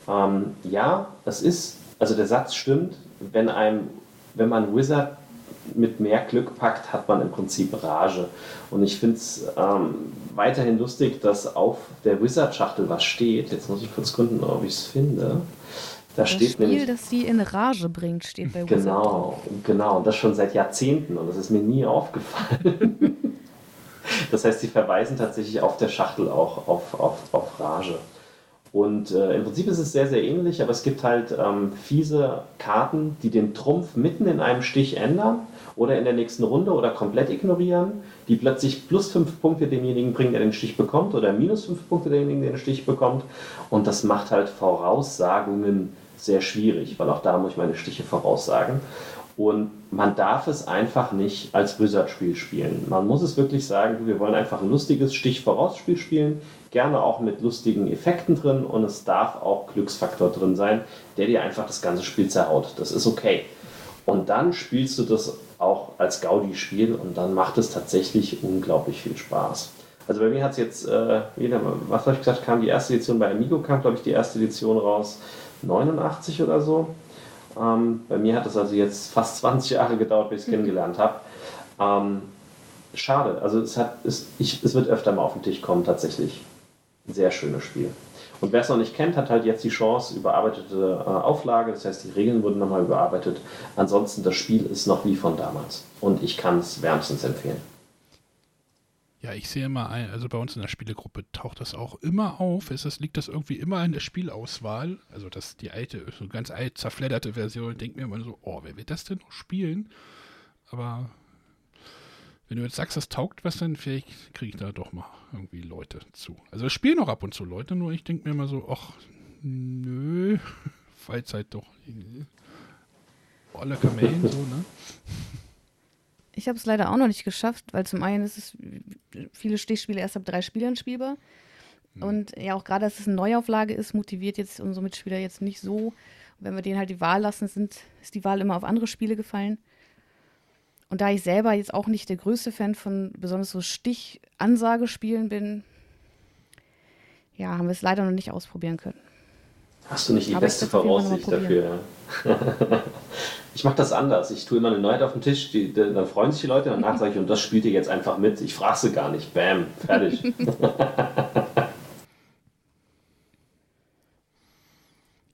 Ähm, ja, es ist, also der Satz stimmt, wenn, einem, wenn man Wizard mit mehr Glück packt, hat man im Prinzip Rage. Und ich finde es ähm, weiterhin lustig, dass auf der Wizard-Schachtel was steht. Jetzt muss ich kurz gründen, ob ich es finde. Da das steht Spiel, nämlich, das sie in Rage bringt, steht bei Wizard. Genau, genau. Und das schon seit Jahrzehnten. Und das ist mir nie aufgefallen. *laughs* das heißt, sie verweisen tatsächlich auf der Schachtel auch auf, auf, auf Rage. Und äh, im Prinzip ist es sehr, sehr ähnlich, aber es gibt halt ähm, fiese Karten, die den Trumpf mitten in einem Stich ändern oder in der nächsten Runde oder komplett ignorieren, die plötzlich plus fünf Punkte demjenigen bringen, der den Stich bekommt, oder minus fünf Punkte demjenigen, der den Stich bekommt. Und das macht halt Voraussagungen sehr schwierig, weil auch da muss ich meine Stiche voraussagen. Und man darf es einfach nicht als Wizard-Spiel spielen. Man muss es wirklich sagen, wir wollen einfach ein lustiges Stich-Vorausspiel spielen, gerne auch mit lustigen Effekten drin und es darf auch Glücksfaktor drin sein, der dir einfach das ganze Spiel zerhaut. Das ist okay. Und dann spielst du das auch als Gaudi-Spiel und dann macht es tatsächlich unglaublich viel Spaß. Also bei mir hat es jetzt, äh, was habe ich gesagt, kam die erste Edition bei Amigo, kam glaube ich die erste Edition raus, 89 oder so. Ähm, bei mir hat es also jetzt fast 20 Jahre gedauert, bis ich es mhm. kennengelernt habe. Ähm, schade, also es, hat, es, ich, es wird öfter mal auf den Tisch kommen tatsächlich. Ein sehr schönes Spiel. Und wer es noch nicht kennt, hat halt jetzt die Chance, überarbeitete äh, Auflage, das heißt, die Regeln wurden nochmal überarbeitet. Ansonsten, das Spiel ist noch wie von damals. Und ich kann es wärmstens empfehlen. Ja, ich sehe immer ein, also bei uns in der Spielegruppe taucht das auch immer auf. Es, das liegt das irgendwie immer in der Spielauswahl. Also das die alte, so ganz alt zerfledderte Version. Denkt mir immer so, oh, wer wird das denn noch spielen? Aber wenn du jetzt sagst, das taugt was, dann vielleicht kriege ich da doch mal irgendwie Leute zu. Also es spielen auch ab und zu Leute, nur ich denke mir immer so, ach, nö, *laughs* Freizeit doch. Alle Kamellen so, ne? Ich habe es leider auch noch nicht geschafft, weil zum einen ist es viele Stichspiele erst ab drei Spielern spielbar. Mhm. Und ja, auch gerade, dass es eine Neuauflage ist, motiviert jetzt unsere Mitspieler jetzt nicht so. wenn wir denen halt die Wahl lassen, sind, ist die Wahl immer auf andere Spiele gefallen. Und da ich selber jetzt auch nicht der größte Fan von besonders so Stich-Ansagespielen bin, ja, haben wir es leider noch nicht ausprobieren können. Hast du nicht die Aber beste Voraussicht dafür? *laughs* ich mache das anders. Ich tue immer eine Neuheit auf den Tisch, die, die, dann freuen sich die Leute, danach sage ich, und das spielt ihr jetzt einfach mit. Ich frage sie gar nicht. Bam, fertig. *laughs*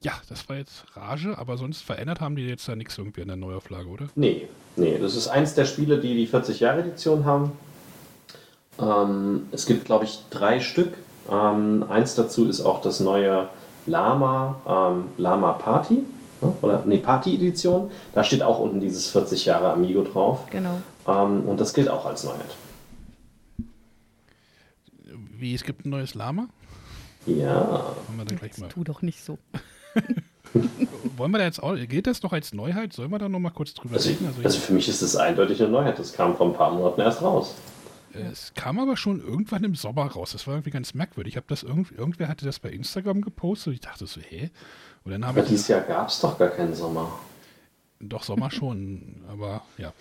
ja, das war jetzt Rage, aber sonst verändert haben die jetzt da nichts irgendwie in der Neuauflage, oder? Nee, nee. Das ist eins der Spiele, die die 40-Jahre-Edition haben. Ähm, es gibt, glaube ich, drei Stück. Ähm, eins dazu ist auch das neue Lama, ähm, Lama Party. ne? Oder nee, Party-Edition. Da steht auch unten dieses 40 Jahre Amigo drauf. Genau. Ähm, und das gilt auch als Neuheit. Wie, es gibt ein neues Lama? Ja. Wollen wir da gleich mal. Tu doch nicht so. *laughs* Wollen wir da jetzt auch, geht das noch als Neuheit? Sollen wir da noch mal kurz drüber Also, reden? Also, also für mich ist das eindeutig eine Neuheit. Das kam vor ein paar Monaten erst raus. Es kam aber schon irgendwann im Sommer raus. Das war irgendwie ganz merkwürdig. Ich habe das irgendwie, irgendwer hatte das bei Instagram gepostet und ich dachte so, hä? Und dann Aber dieses Jahr gab es doch gar keinen Sommer. Doch, Sommer schon, aber ja.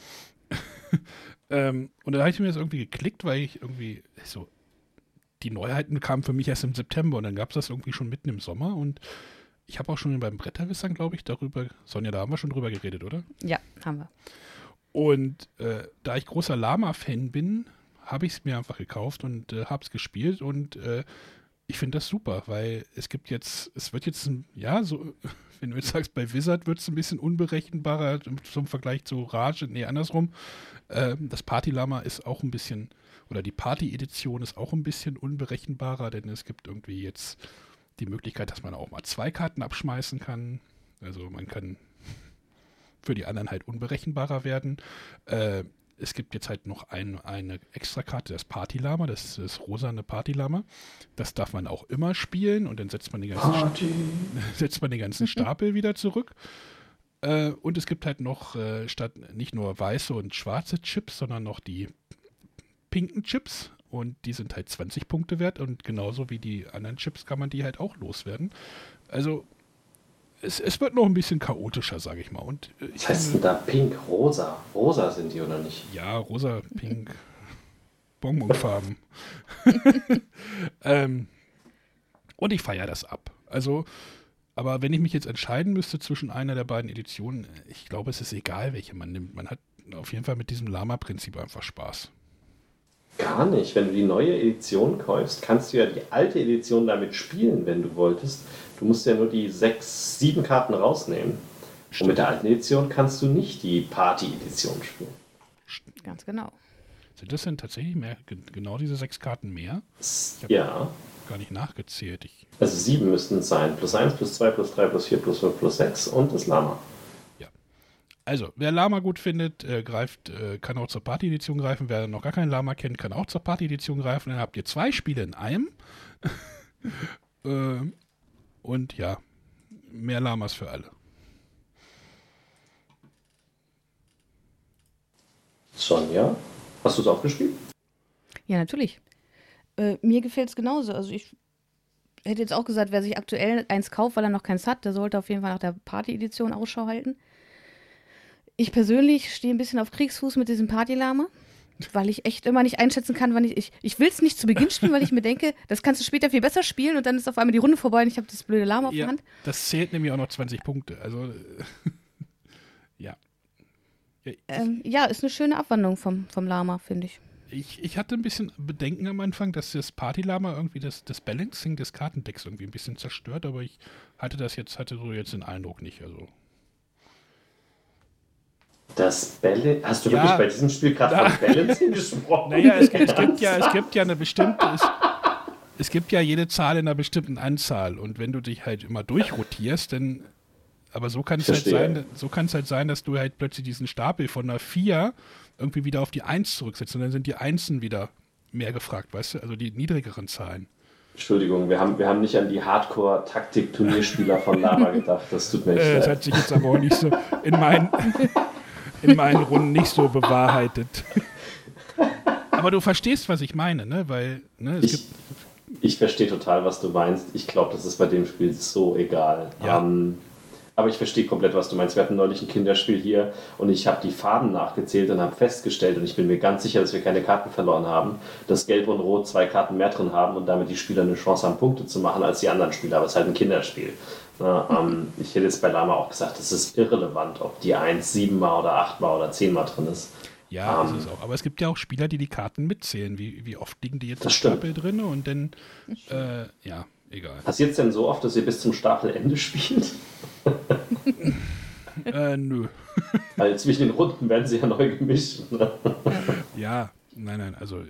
*laughs* ähm, und dann habe ich mir das irgendwie geklickt, weil ich irgendwie so, die Neuheiten kamen für mich erst im September und dann gab es das irgendwie schon mitten im Sommer und ich habe auch schon beim Bretterwissern, glaube ich, darüber, Sonja, da haben wir schon drüber geredet, oder? Ja, haben wir. Und äh, da ich großer Lama-Fan bin, habe ich es mir einfach gekauft und äh, habe es gespielt und äh, ich finde das super, weil es gibt jetzt, es wird jetzt, ein, ja, so, *laughs* wenn du jetzt sagst, bei Wizard wird es ein bisschen unberechenbarer zum Vergleich zu Rage, nee, andersrum. Ähm, das Party-Lama ist auch ein bisschen, oder die Party-Edition ist auch ein bisschen unberechenbarer, denn es gibt irgendwie jetzt die Möglichkeit, dass man auch mal zwei Karten abschmeißen kann. Also man kann für die anderen halt unberechenbarer werden. Äh, es gibt jetzt halt noch ein, eine Extrakarte, das Partylama, das ist das rosane Partylama. Das darf man auch immer spielen und dann setzt man den ganzen, *laughs* setzt man den ganzen *laughs* Stapel wieder zurück. Äh, und es gibt halt noch äh, statt nicht nur weiße und schwarze Chips, sondern noch die pinken Chips. Und die sind halt 20 Punkte wert und genauso wie die anderen Chips kann man die halt auch loswerden. Also es, es wird noch ein bisschen chaotischer, sage ich mal. Und äh, Was heißt denn da pink, rosa? Rosa sind die oder nicht? Ja, rosa, pink, *laughs* Bonbonfarben. *laughs* ähm, und ich feiere das ab. Also, aber wenn ich mich jetzt entscheiden müsste zwischen einer der beiden Editionen, ich glaube, es ist egal, welche man nimmt. Man hat auf jeden Fall mit diesem Lama-Prinzip einfach Spaß. Gar nicht. Wenn du die neue Edition kaufst, kannst du ja die alte Edition damit spielen, wenn du wolltest. Du musst ja nur die sechs, sieben Karten rausnehmen. Und mit der alten Edition kannst du nicht die Party-Edition spielen. Ganz genau. Sind das denn tatsächlich mehr, ge- genau diese sechs Karten mehr? Ja. Gar nicht nachgezählt. Ich, Also sieben müssten es sein. Plus eins, plus zwei, plus drei, plus vier, plus fünf, plus sechs und das Lama. Also, wer Lama gut findet, äh, greift, äh, kann auch zur Party-Edition greifen. Wer noch gar keinen Lama kennt, kann auch zur Party-Edition greifen. Dann habt ihr zwei Spiele in einem. *laughs* äh, und ja, mehr Lamas für alle. Sonja, hast du es auch gespielt? Ja, natürlich. Äh, mir gefällt es genauso. Also ich hätte jetzt auch gesagt, wer sich aktuell eins kauft, weil er noch keins hat, der sollte auf jeden Fall nach der Party-Edition Ausschau halten. Ich persönlich stehe ein bisschen auf Kriegsfuß mit diesem Partylama, weil ich echt immer nicht einschätzen kann, wann ich. Ich, ich will es nicht zu Beginn spielen, weil ich mir denke, das kannst du später viel besser spielen und dann ist auf einmal die Runde vorbei und ich habe das blöde Lama auf der Hand. das zählt nämlich auch noch 20 Punkte. Also, *laughs* ja. Ja, Ähm, ja, ist eine schöne Abwandlung vom, vom Lama, finde ich. Ich, ich hatte ein bisschen Bedenken am Anfang, dass das Partylama irgendwie das, das Balancing des Kartendecks irgendwie ein bisschen zerstört, aber ich hatte das jetzt, hatte so jetzt den Eindruck nicht. Also, Das Bälle. Hast du Ja. wirklich bei diesem Spiel gerade von Balancing *laughs* gesprochen? naja, es, gibt- es, gibt ja, es gibt ja eine bestimmte, es, es gibt ja jede Zahl in einer bestimmten Anzahl und wenn du dich halt immer durchrotierst, dann, aber so kann es halt sein, so kann es halt sein, dass du halt plötzlich diesen Stapel von einer 4 irgendwie wieder auf die 1 zurücksetzt und dann sind die Einsen wieder mehr gefragt, weißt du, also die niedrigeren Zahlen. Entschuldigung, wir haben, wir haben nicht an die Hardcore-Taktik-Turnierspieler von Lama gedacht. Das tut mir echt Äh, das leid. hat sich jetzt aber auch nicht so in meinen, *laughs* in meinen Runden nicht so bewahrheitet. *laughs* Aber du verstehst, was ich meine, ne? Weil ne, es Ich, gibt. ich verstehe total, was du meinst. Ich glaube, das ist bei dem Spiel so egal. Ja. Ähm, aber ich verstehe komplett, was du meinst. Wir hatten neulich ein Kinderspiel hier und ich habe die Farben nachgezählt und habe festgestellt, und ich bin mir ganz sicher, dass wir keine Karten verloren haben, dass Gelb und Rot zwei Karten mehr drin haben und damit die Spieler eine Chance haben, Punkte zu machen als die anderen Spieler. Aber es ist halt ein Kinderspiel. Na, ähm, ich hätte jetzt bei Lama auch gesagt, es ist irrelevant, ob die 1 siebenmal oder achtmal oder zehnmal drin ist. Ja, Ähm. ist auch. Aber es gibt ja auch Spieler, die die Karten mitzählen. Wie, wie oft liegen die jetzt Das im. Stapel drin und dann. Äh, ja, egal. Passiert es denn so oft, dass ihr bis zum Stapelende *laughs* spielt? Äh, nö. Weil *laughs* zwischen den Runden werden sie ja neu gemischt. Ne? Ja, nein, nein. Also,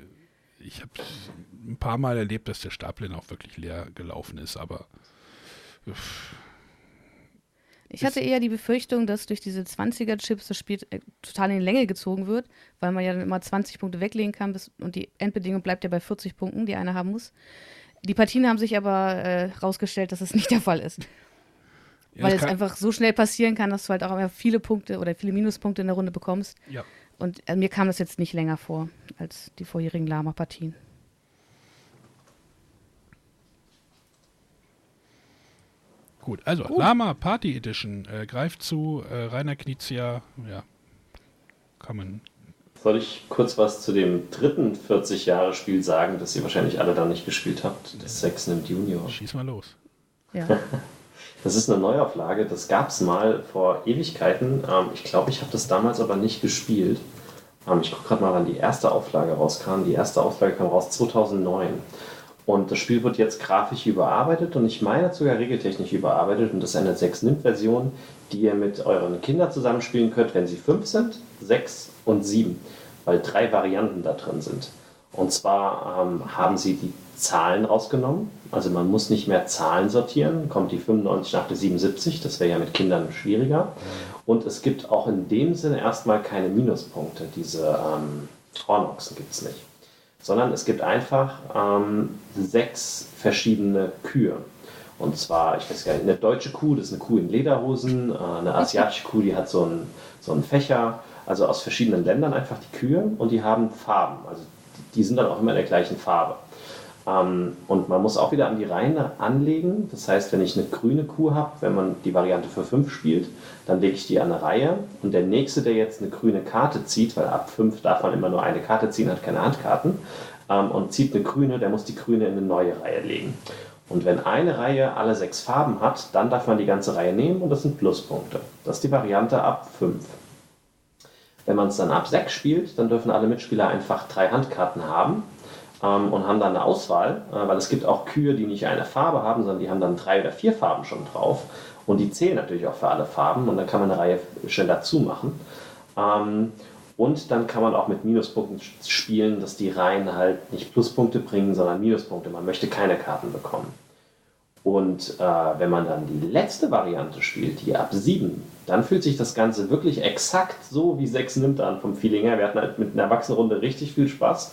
ich habe ein paar Mal erlebt, dass der Stapel dann auch wirklich leer gelaufen ist. Aber Ich hatte eher die Befürchtung, dass durch diese 20er-Chips das Spiel äh, total in die Länge gezogen wird, weil man ja dann immer 20 Punkte weglegen kann bis, und die Endbedingung bleibt ja bei 40 Punkten, die einer haben muss. Die Partien haben sich aber äh, rausgestellt, dass es nicht der Fall ist. Ja, weil es einfach so schnell passieren kann, dass du halt auch immer viele Punkte oder viele Minuspunkte in der Runde bekommst. Ja. Und äh, mir kam das jetzt nicht länger vor als die vorherigen Lama-Partien. Gut, also Lama Party Edition äh, greift zu, äh, Rainer Knizia, ja, kann man. Soll ich kurz was zu dem dritten 40-Jahre-Spiel sagen, das ihr wahrscheinlich alle da nicht gespielt habt? Das Sex nimmt Junior. Schieß mal los. Ja. *laughs* Das ist eine Neuauflage, das gab es mal vor Ewigkeiten. Ähm, ich glaube, ich habe das damals aber nicht gespielt. Ähm, ich gucke gerade mal, wann die erste Auflage rauskam. Die erste Auflage kam raus 2009. Und das Spiel wird jetzt grafisch überarbeitet und ich meine sogar regeltechnisch überarbeitet. Und das ist eine 6-Nimmt-Version, die ihr mit euren Kindern zusammenspielen könnt, wenn sie 5 sind, 6 und 7, weil drei Varianten da drin sind. Und zwar ähm, haben sie die Zahlen rausgenommen. Also man muss nicht mehr Zahlen sortieren. Kommt die 95 nach der 77, das wäre ja mit Kindern schwieriger. Und es gibt auch in dem Sinne erstmal keine Minuspunkte. Diese ähm, Hornochsen gibt es nicht. Sondern es gibt einfach ähm, sechs verschiedene Kühe. Und zwar, ich weiß gar nicht, eine deutsche Kuh, das ist eine Kuh in Lederhosen, äh, eine asiatische Kuh, die hat so einen, so einen Fächer, also aus verschiedenen Ländern einfach die Kühe und die haben Farben. Also die, sind dann auch immer in der gleichen Farbe. Ähm, und man muss auch wieder an die Reihen anlegen. Das heißt, wenn ich eine grüne Kuh habe, wenn man die Variante für 5 spielt, dann lege ich die an eine Reihe. Und der nächste, der jetzt eine grüne Karte zieht, weil ab 5 darf man immer nur eine Karte ziehen, hat keine Handkarten, ähm, und zieht eine grüne, der muss die grüne in eine neue Reihe legen. Und wenn eine Reihe alle sechs Farben hat, dann darf man die ganze Reihe nehmen und das sind Pluspunkte. Das ist die Variante ab 5. Wenn man es dann ab 6 spielt, dann dürfen alle Mitspieler einfach drei Handkarten haben ähm, und haben dann eine Auswahl, äh, weil es gibt auch Kühe, die nicht eine Farbe haben, sondern die haben dann drei oder vier Farben schon drauf. Und die zählen natürlich auch für alle Farben und dann kann man eine Reihe schnell dazu machen. Ähm, und dann kann man auch mit Minuspunkten spielen, dass die Reihen halt nicht Pluspunkte bringen, sondern Minuspunkte. Man möchte keine Karten bekommen. Und äh, wenn man dann die letzte Variante spielt, die ab 7, dann fühlt sich das Ganze wirklich exakt so wie 6 nimmt an vom Feeling her. Wir hatten halt mit einer Erwachsenenrunde richtig viel Spaß.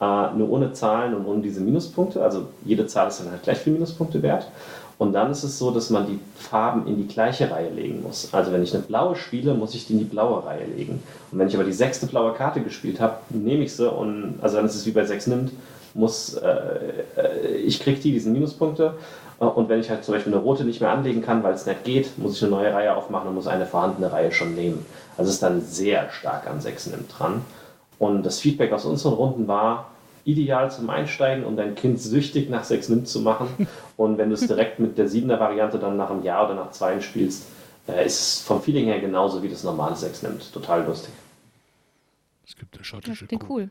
Äh, nur ohne Zahlen und ohne diese Minuspunkte. Also jede Zahl ist dann halt gleich viel Minuspunkte wert. Und dann ist es so, dass man die Farben in die gleiche Reihe legen muss. Also wenn ich eine blaue spiele, muss ich die in die blaue Reihe legen. Und wenn ich aber die sechste blaue Karte gespielt habe, nehme ich sie und also dann ist es wie bei 6 nimmt, muss äh, äh, ich kriege die, diese Minuspunkte. Äh, Und wenn ich halt zum Beispiel eine rote nicht mehr anlegen kann, weil es nicht geht, muss ich eine neue Reihe aufmachen und muss eine vorhandene Reihe schon nehmen. Also es ist dann sehr stark an 6 nimmt dran. Und das Feedback aus unseren Runden war, ideal zum Einsteigen, um dein Kind süchtig nach 6 nimmt zu machen. *laughs* Und wenn du es direkt mit der 7er Variante dann nach einem Jahr oder nach zwei spielst, äh, ist es vom Feeling her genauso wie das normale 6 nimmt. Total lustig. Es gibt eine schottische Kuh. cool.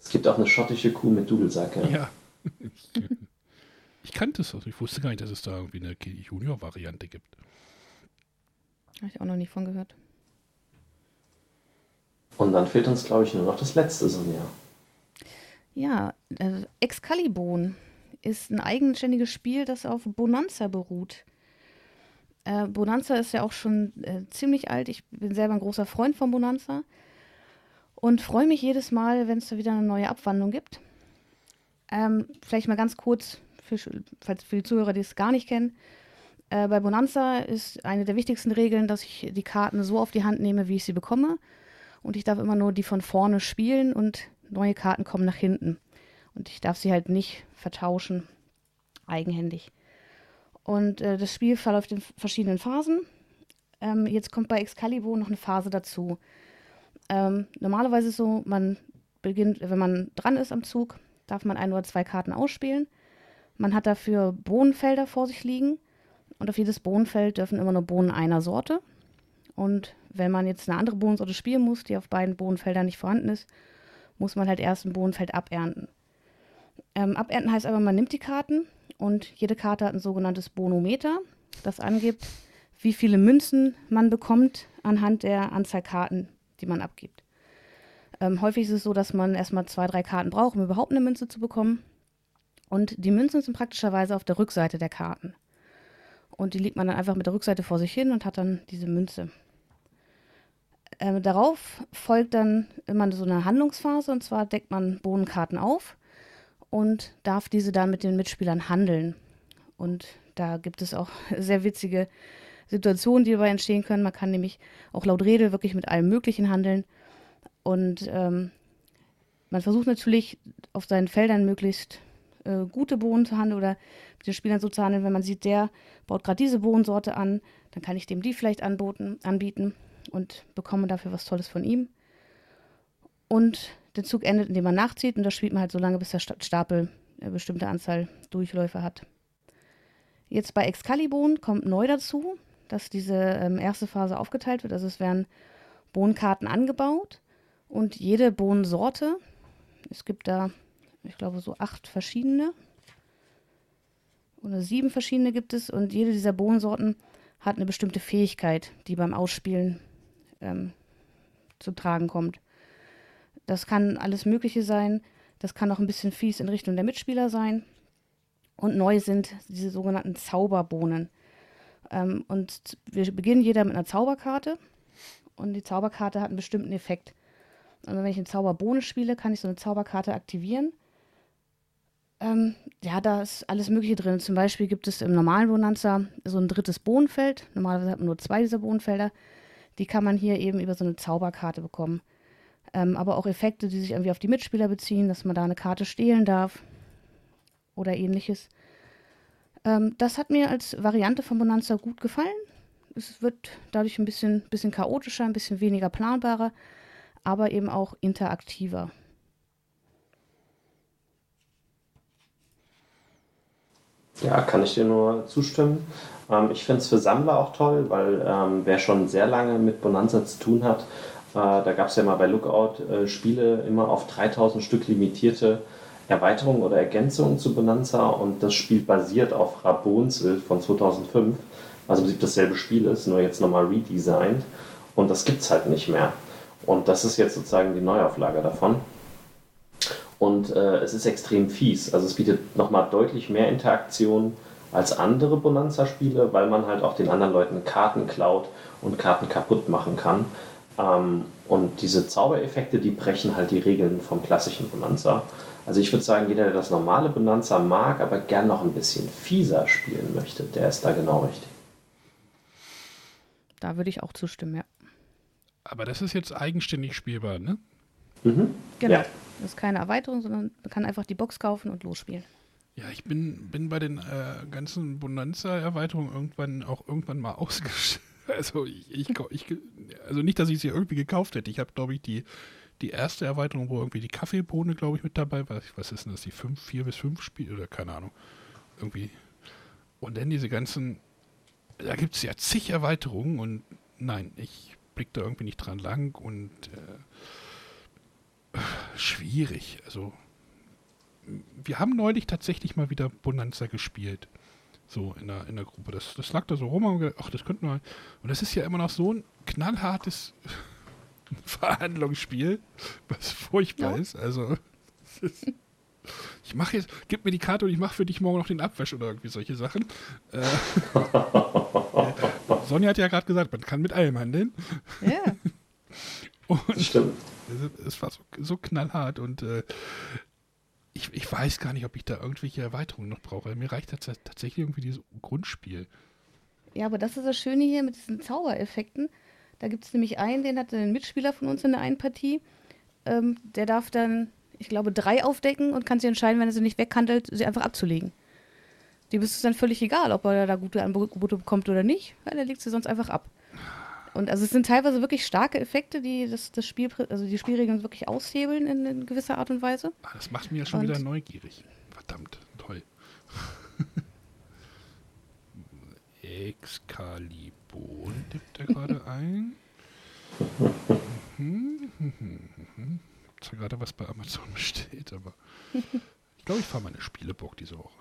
Es gibt auch eine schottische Kuh mit Dudelsack. Ja. Ja. *laughs* Ich kannte es, also ich wusste gar nicht, dass es da irgendwie eine Junior-Variante gibt. Habe ich auch noch nie von gehört. Und dann fehlt uns, glaube ich, nur noch das letzte Sonja. Ja, äh, Excalibur ist ein eigenständiges Spiel, das auf Bonanza beruht. Äh, Bonanza ist ja auch schon äh, ziemlich alt. Ich bin selber ein großer Freund von Bonanza und freue mich jedes Mal, wenn es da wieder eine neue Abwandlung gibt. Ähm, vielleicht mal ganz kurz, für, falls für die Zuhörer, die es gar nicht kennen. Äh, bei Bonanza ist eine der wichtigsten Regeln, dass ich die Karten so auf die Hand nehme, wie ich sie bekomme. Und ich darf immer nur die von vorne spielen und neue Karten kommen nach hinten. Und ich darf sie halt nicht vertauschen, eigenhändig. Und äh, das Spiel verläuft in verschiedenen Phasen. Ähm, jetzt kommt bei Excalibur noch eine Phase dazu. Ähm, normalerweise ist es so, man beginnt, wenn man dran ist am Zug, darf man ein oder zwei Karten ausspielen. Man hat dafür Bohnenfelder vor sich liegen. Und auf jedes Bohnenfeld dürfen immer nur Bohnen einer Sorte. Und wenn man jetzt eine andere Bohnensorte spielen muss, die auf beiden Bohnenfeldern nicht vorhanden ist, muss man halt erst ein Bohnenfeld abernten. Ähm, abernten heißt aber, man nimmt die Karten und jede Karte hat ein sogenanntes Bonometer, das angibt, wie viele Münzen man bekommt anhand der Anzahl Karten, die man abgibt. Ähm, häufig ist es so, dass man erstmal zwei, drei Karten braucht, um überhaupt eine Münze zu bekommen. Und die Münzen sind praktischerweise auf der Rückseite der Karten. Und die legt man dann einfach mit der Rückseite vor sich hin und hat dann diese Münze. Ähm, darauf folgt dann immer so eine Handlungsphase und zwar deckt man Bohnenkarten auf und darf diese dann mit den Mitspielern handeln. Und da gibt es auch *laughs* sehr witzige Situationen, die dabei entstehen können. Man kann nämlich auch laut Rede wirklich mit allem Möglichen handeln. Und ähm, man versucht natürlich auf seinen Feldern möglichst äh, gute Bohnen zu handeln oder mit den Spielern so zu handeln, wenn man sieht, der baut gerade diese Bohnensorte an, dann kann ich dem die vielleicht anboten, anbieten und bekomme dafür was Tolles von ihm. Und der Zug endet, indem man nachzieht und das spielt man halt so lange, bis der Stapel eine bestimmte Anzahl Durchläufe hat. Jetzt bei Excalibur kommt neu dazu, dass diese ähm, erste Phase aufgeteilt wird. Also es werden Bohnenkarten angebaut und jede Bohnensorte, es gibt da, ich glaube, so acht verschiedene oder sieben verschiedene gibt es und jede dieser Bohnensorten hat eine bestimmte Fähigkeit, die beim Ausspielen ähm, zu tragen kommt. Das kann alles Mögliche sein. Das kann auch ein bisschen fies in Richtung der Mitspieler sein. Und neu sind diese sogenannten Zauberbohnen. Ähm, und wir beginnen jeder mit einer Zauberkarte. Und die Zauberkarte hat einen bestimmten Effekt. Und wenn ich eine Zauberbohne spiele, kann ich so eine Zauberkarte aktivieren. Ähm, ja, da ist alles Mögliche drin. Zum Beispiel gibt es im normalen Bonanza so ein drittes Bohnenfeld. Normalerweise hat man nur zwei dieser Bohnenfelder. Die kann man hier eben über so eine Zauberkarte bekommen. Ähm, aber auch Effekte, die sich irgendwie auf die Mitspieler beziehen, dass man da eine Karte stehlen darf oder ähnliches. Ähm, das hat mir als Variante von Bonanza gut gefallen. Es wird dadurch ein bisschen, bisschen chaotischer, ein bisschen weniger planbarer, aber eben auch interaktiver. Ja, kann ich dir nur zustimmen. Ähm, ich finde es für Sammler auch toll, weil ähm, wer schon sehr lange mit Bonanza zu tun hat, äh, da gab es ja mal bei Lookout äh, Spiele immer auf 3000 Stück limitierte Erweiterungen oder Ergänzungen zu Bonanza und das Spiel basiert auf Rabonsel von 2005, also im Prinzip dasselbe Spiel ist, nur jetzt nochmal redesigned und das gibt es halt nicht mehr. Und das ist jetzt sozusagen die Neuauflage davon. Und äh, es ist extrem fies. Also es bietet nochmal deutlich mehr Interaktion als andere Bonanza-Spiele, weil man halt auch den anderen Leuten Karten klaut und Karten kaputt machen kann. Ähm, und diese Zaubereffekte, die brechen halt die Regeln vom klassischen Bonanza. Also ich würde sagen, jeder, der das normale Bonanza mag, aber gern noch ein bisschen fieser spielen möchte, der ist da genau richtig. Da würde ich auch zustimmen, ja. Aber das ist jetzt eigenständig spielbar, ne? Mhm. Genau. Ja. Das ist keine Erweiterung, sondern man kann einfach die Box kaufen und losspielen. Ja, ich bin, bin bei den äh, ganzen Bonanza-Erweiterungen irgendwann auch irgendwann mal *laughs* ausgestellt. Also ich, ich, ich, also nicht, dass ich sie irgendwie gekauft hätte. Ich habe, glaube ich, die, die erste Erweiterung, wo irgendwie die Kaffeebohne, glaube ich, mit dabei war. Was ist denn das? Die fünf, vier bis fünf Spiele oder keine Ahnung. Irgendwie. Und dann diese ganzen, da gibt es ja zig Erweiterungen und nein, ich blick da irgendwie nicht dran lang und äh, schwierig. Also wir haben neulich tatsächlich mal wieder Bonanza gespielt. So in der, in der Gruppe. Das, das lag da so rum und gedacht, ach, das könnten wir. Und das ist ja immer noch so ein knallhartes *laughs* Verhandlungsspiel, was furchtbar ja. ist. Also, ist, ich mache jetzt, gib mir die Karte und ich mache für dich morgen noch den Abwasch oder irgendwie solche Sachen. *laughs* Äh, Sonja hat ja gerade gesagt, man kann mit allem handeln. Ja. *laughs* und Stimmt. Es, es war so, so knallhart und äh, ich, ich weiß gar nicht, ob ich da irgendwelche Erweiterungen noch brauche. Mir reicht tatsächlich irgendwie dieses Grundspiel. Ja, aber das ist das Schöne hier mit diesen Zaubereffekten. Da gibt es nämlich einen, den hatte ein Mitspieler von uns in der einen Partie. Ähm, der darf dann, ich glaube, drei aufdecken und kann sich entscheiden, wenn er sie nicht weghandelt, sie einfach abzulegen. Dem ist es dann völlig egal, ob er da gute Angebote bekommt oder nicht, weil er legt sie sonst einfach ab. Und also es sind teilweise wirklich starke Effekte, die das, das Spiel, also die Spielregeln wirklich aushebeln in, in gewisser Art und Weise. Ah, das macht mich ja schon und wieder neugierig. Verdammt, toll. *laughs* Excalibur tippt er gerade ein. Mhm, mhm, mhm. Ich habe gerade was bei Amazon *laughs* besteht, aber ich glaube, ich fahre meine Spieleburg diese Woche.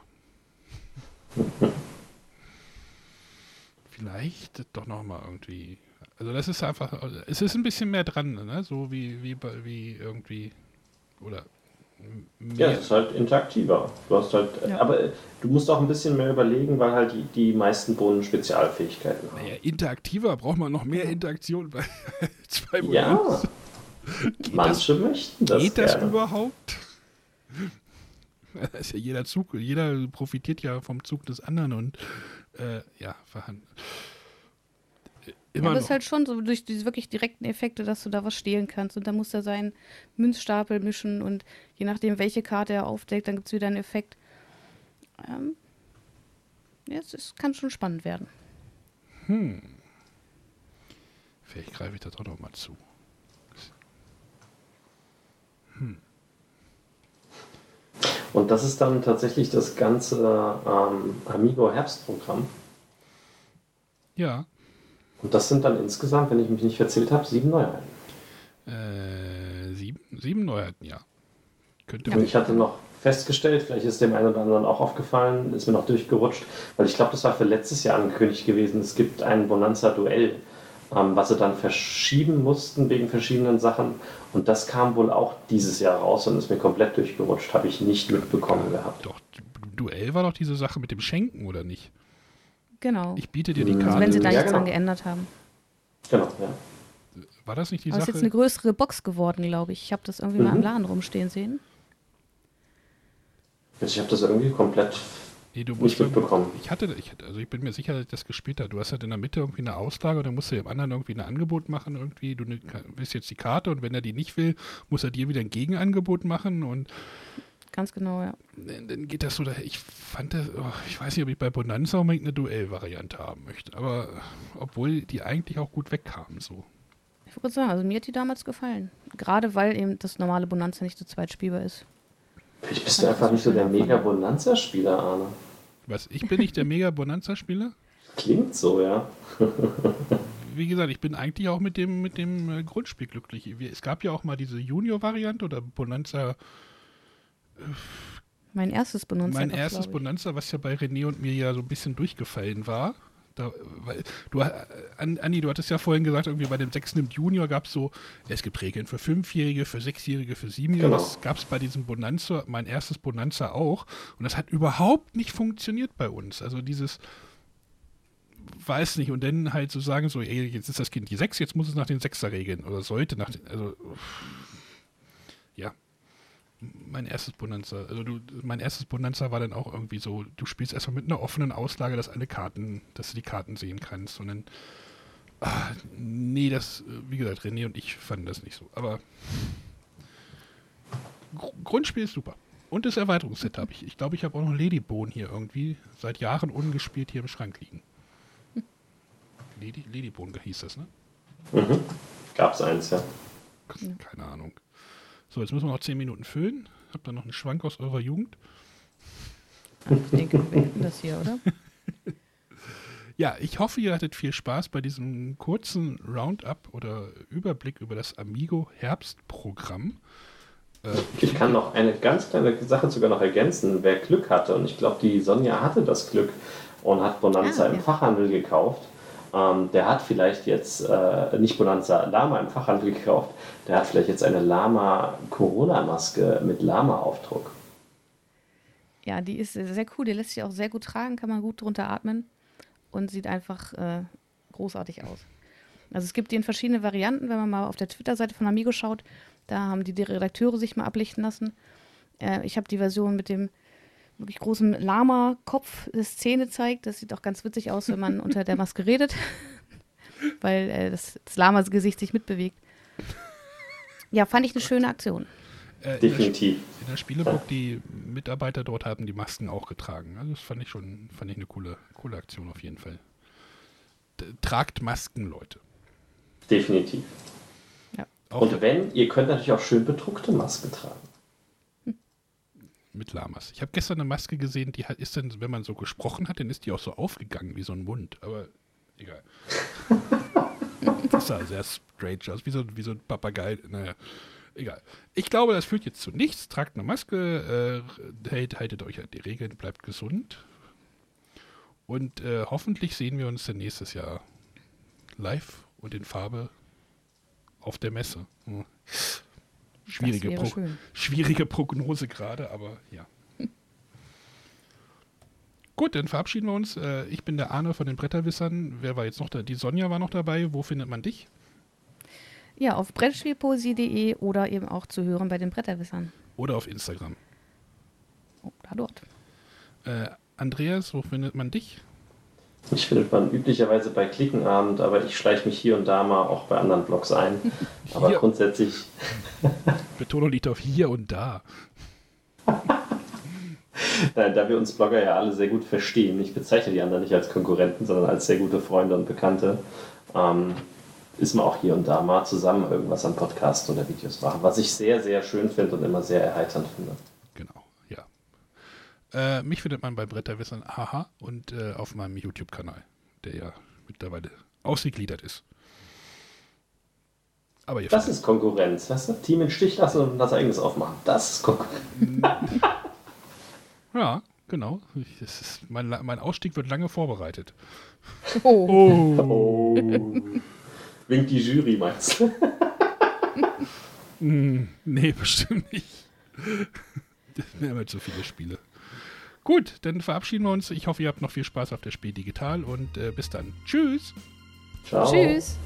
Vielleicht doch noch mal irgendwie also das ist einfach, es ist ein bisschen mehr dran, ne? so wie, wie, wie irgendwie, oder Ja, es ist halt interaktiver. Du hast halt, Ja. aber du musst auch ein bisschen mehr überlegen, weil halt die, die meisten Bohnen Spezialfähigkeiten haben. Naja, interaktiver braucht man noch mehr Interaktion bei *laughs* zwei Ja, Bonanza. *laughs* manche möchten das Geht das gerne. überhaupt? *laughs* Das ist ja jeder Zug, jeder profitiert ja vom Zug des anderen und äh, ja, verhandeln. Ja, Immer aber es ist halt schon so durch diese wirklich direkten Effekte, dass du da was stehlen kannst. Und dann muss er seinen Münzstapel mischen und je nachdem, welche Karte er aufdeckt, dann gibt es wieder einen Effekt. Ähm, ja, es ist, kann schon spannend werden. Hm. Vielleicht greife ich da doch noch mal zu. Und das ist dann tatsächlich das ganze ähm, Amigo Herbstprogramm. Ja. Und das sind dann insgesamt, wenn ich mich nicht verzählt habe, sieben Neuheiten. Äh, sieben, sieben Neuheiten, ja. Könnte Und ich hatte noch festgestellt, vielleicht ist dem einen oder anderen auch aufgefallen, ist mir noch durchgerutscht, weil ich glaube, das war für letztes Jahr angekündigt gewesen. Es gibt ein Bonanza-Duell, ähm, was sie dann verschieben mussten wegen verschiedenen Sachen. Und das kam wohl auch dieses Jahr raus und ist mir komplett durchgerutscht. Habe ich nicht mitbekommen gehabt. Doch, Du- Duell war doch diese Sache mit dem Schenken, oder nicht? Genau. Ich biete dir die Also also Karte. wenn sie da Ja, nichts dran genau. geändert haben. Genau, ja. war das nicht die Aber es ist Sache? jetzt eine größere Box geworden, glaube ich. Ich habe das irgendwie mal im Mhm. Laden rumstehen sehen. Also ich habe das irgendwie komplett Nee, du nicht musst irgendwie- mitbekommen. Ich hatte, ich, hatte- also ich bin mir sicher, dass ich das gespielt habe. Du hast halt in der Mitte irgendwie eine Auslage und dann musst du dem anderen irgendwie ein Angebot machen irgendwie. Du willst jetzt die Karte und wenn er die nicht will, muss er dir wieder ein Gegenangebot machen und Ganz genau, ja. dann dann geht das so daher. Ich fand das, oh, ich weiß nicht, ob ich bei Bonanza unbedingt eine Duellvariante haben möchte, aber obwohl die eigentlich auch gut wegkamen so. Ich würde sagen, also mir hat die damals gefallen. Gerade weil eben das normale Bonanza nicht zu zweit spielbar ist. Vielleicht bist du einfach nicht so der Mega-Bonanza-Spieler, Arne. Was, ich bin nicht der mega Bonanza-Spieler? Klingt so, ja. Wie gesagt, ich bin eigentlich auch mit dem, mit dem äh, Grundspiel glücklich. Es gab ja auch mal diese Junior-Variante oder Bonanza Mein erstes Bonanza. mein erstes. Bonanza, was ja bei René und mir ja so ein bisschen durchgefallen war. Da, weil, du, äh, An- Andi, du hattest ja vorhin gesagt, irgendwie bei dem sechsten im Junior gab es so, es gibt Regeln für Fünfjährige, für Sechsjährige, für Siebenjährige. Genau. Das gab es bei diesem Bonanza, mein erstes Bonanza auch. Und das hat überhaupt nicht funktioniert bei uns. Also dieses, weiß nicht, und dann halt so sagen, so, ey, jetzt ist das Kind die Sechs, jetzt muss es nach den Sechser-Regeln oder sollte nach den, also, ja. Mein erstes Bonanza, also du, mein erstes Bonanza war dann auch irgendwie so, du spielst erstmal mit einer offenen Auslage, dass alle Karten, dass du die Karten sehen kannst und dann, ah, nee, das, wie gesagt, René und ich fanden das nicht so, aber Gr Grundspiel ist super. Und das Erweiterungsset habe ich. Ich glaube, ich habe auch noch Ladybone hier irgendwie seit Jahren ungespielt hier im Schrank liegen. Lady, Ladybone hieß das, ne? Mhm. Gab's eins, ja. Keine Ahnung. So, jetzt müssen wir noch 10 Minuten füllen. Habt ihr noch einen Schwank aus eurer Jugend? Ich denke, wir beenden das hier, oder? *laughs* Ja, ich hoffe, ihr hattet viel Spaß bei diesem kurzen Roundup oder Überblick über das Amigo Herbstprogramm. Äh, Ich kann noch eine ganz kleine Sache sogar noch ergänzen. Wer Glück hatte, und ich glaube, die Sonja hatte das Glück und hat Bonanza Ah, im ja. Fachhandel gekauft, ähm, der hat vielleicht jetzt äh, nicht Bonanza Lama im Fachhandel gekauft, der hat vielleicht jetzt eine Lama Corona-Maske mit Lama-Aufdruck. Ja, die ist sehr cool. Die lässt sich auch sehr gut tragen, kann man gut drunter atmen und sieht einfach äh, großartig aus. Also es gibt die in verschiedene Varianten, wenn man mal auf der Twitter-Seite von Amigo schaut, da haben die, die Redakteure sich mal ablichten lassen. Äh, ich habe die Version mit dem wirklich großen Lama-Kopf, das Zähne zeigt. Das sieht auch ganz witzig aus, wenn man unter der Maske redet, *laughs* weil äh, das, das Lama-Gesicht sich mitbewegt. Ja, fand ich eine schöne Aktion. äh, in, der, Definitiv. in der Spieleburg, die Mitarbeiter dort haben die Masken auch getragen. Also das fand ich schon, fand ich eine coole, coole Aktion auf jeden Fall. D tragt Masken, Leute. Definitiv. Auch Und wenn, ihr könnt natürlich auch schön bedruckte Maske tragen. Mit Lamas. Ich habe gestern eine Maske gesehen, die ist dann, wenn man so gesprochen hat, dann ist die auch so aufgegangen wie so ein Mund. Aber egal. das sah sehr strange aus, wie so, wie so ein Papagei. Naja, egal. Ich glaube, das führt jetzt zu nichts. Tragt eine Maske, äh, haltet euch an die Regeln, bleibt gesund. Und äh, hoffentlich sehen wir uns dann nächstes Jahr live und in Farbe auf der Messe. Hm. Schwierige, Pro schön. schwierige Prognose gerade, aber ja. *laughs* Gut, dann verabschieden wir uns. Äh, Ich bin der Arne von den Bretterwissern. Wer war jetzt noch da? Die Sonja war noch dabei. Wo findet man dich? Ja, auf brettspielpoesie.de oder eben auch zu hören bei den Bretterwissern. Oder auf Instagram. Oh, da dort. Äh, Andreas, wo findet man dich? Mich findet man üblicherweise bei Klickenabend, aber ich schleiche mich hier und da mal auch bei anderen Blogs ein. *laughs* Aber Hier. grundsätzlich, *laughs* Betonung liegt auf hier und da. *laughs* nein, da wir uns Blogger ja alle sehr gut verstehen, ich bezeichne die anderen nicht als Konkurrenten, sondern als sehr gute Freunde und Bekannte, ähm, ist man auch hier und da mal zusammen irgendwas an Podcasts oder Videos machen, was ich sehr, sehr schön finde und immer sehr erheiternd finde. Äh, mich findet man bei Bretterwissern haha und äh, auf meinem YouTube-Kanal, der ja mittlerweile ausgegliedert ist. Aber ihr Das findet- ist Konkurrenz, weißt du? Team in Stich lassen und das eigenes aufmachen. Das ist Konkurrenz. *laughs* Ja, genau. Ich, das ist, mein, mein Ausstieg wird lange vorbereitet. Oh, *laughs* Oh. Winkt die Jury, meinst du? *laughs* Hm, nee, bestimmt nicht. Das sind immer zu viele Spiele. Gut, dann verabschieden wir uns. Ich hoffe, ihr habt noch viel Spaß auf der Spiel Digital und äh, bis dann. Tschüss. Ciao. tschüss.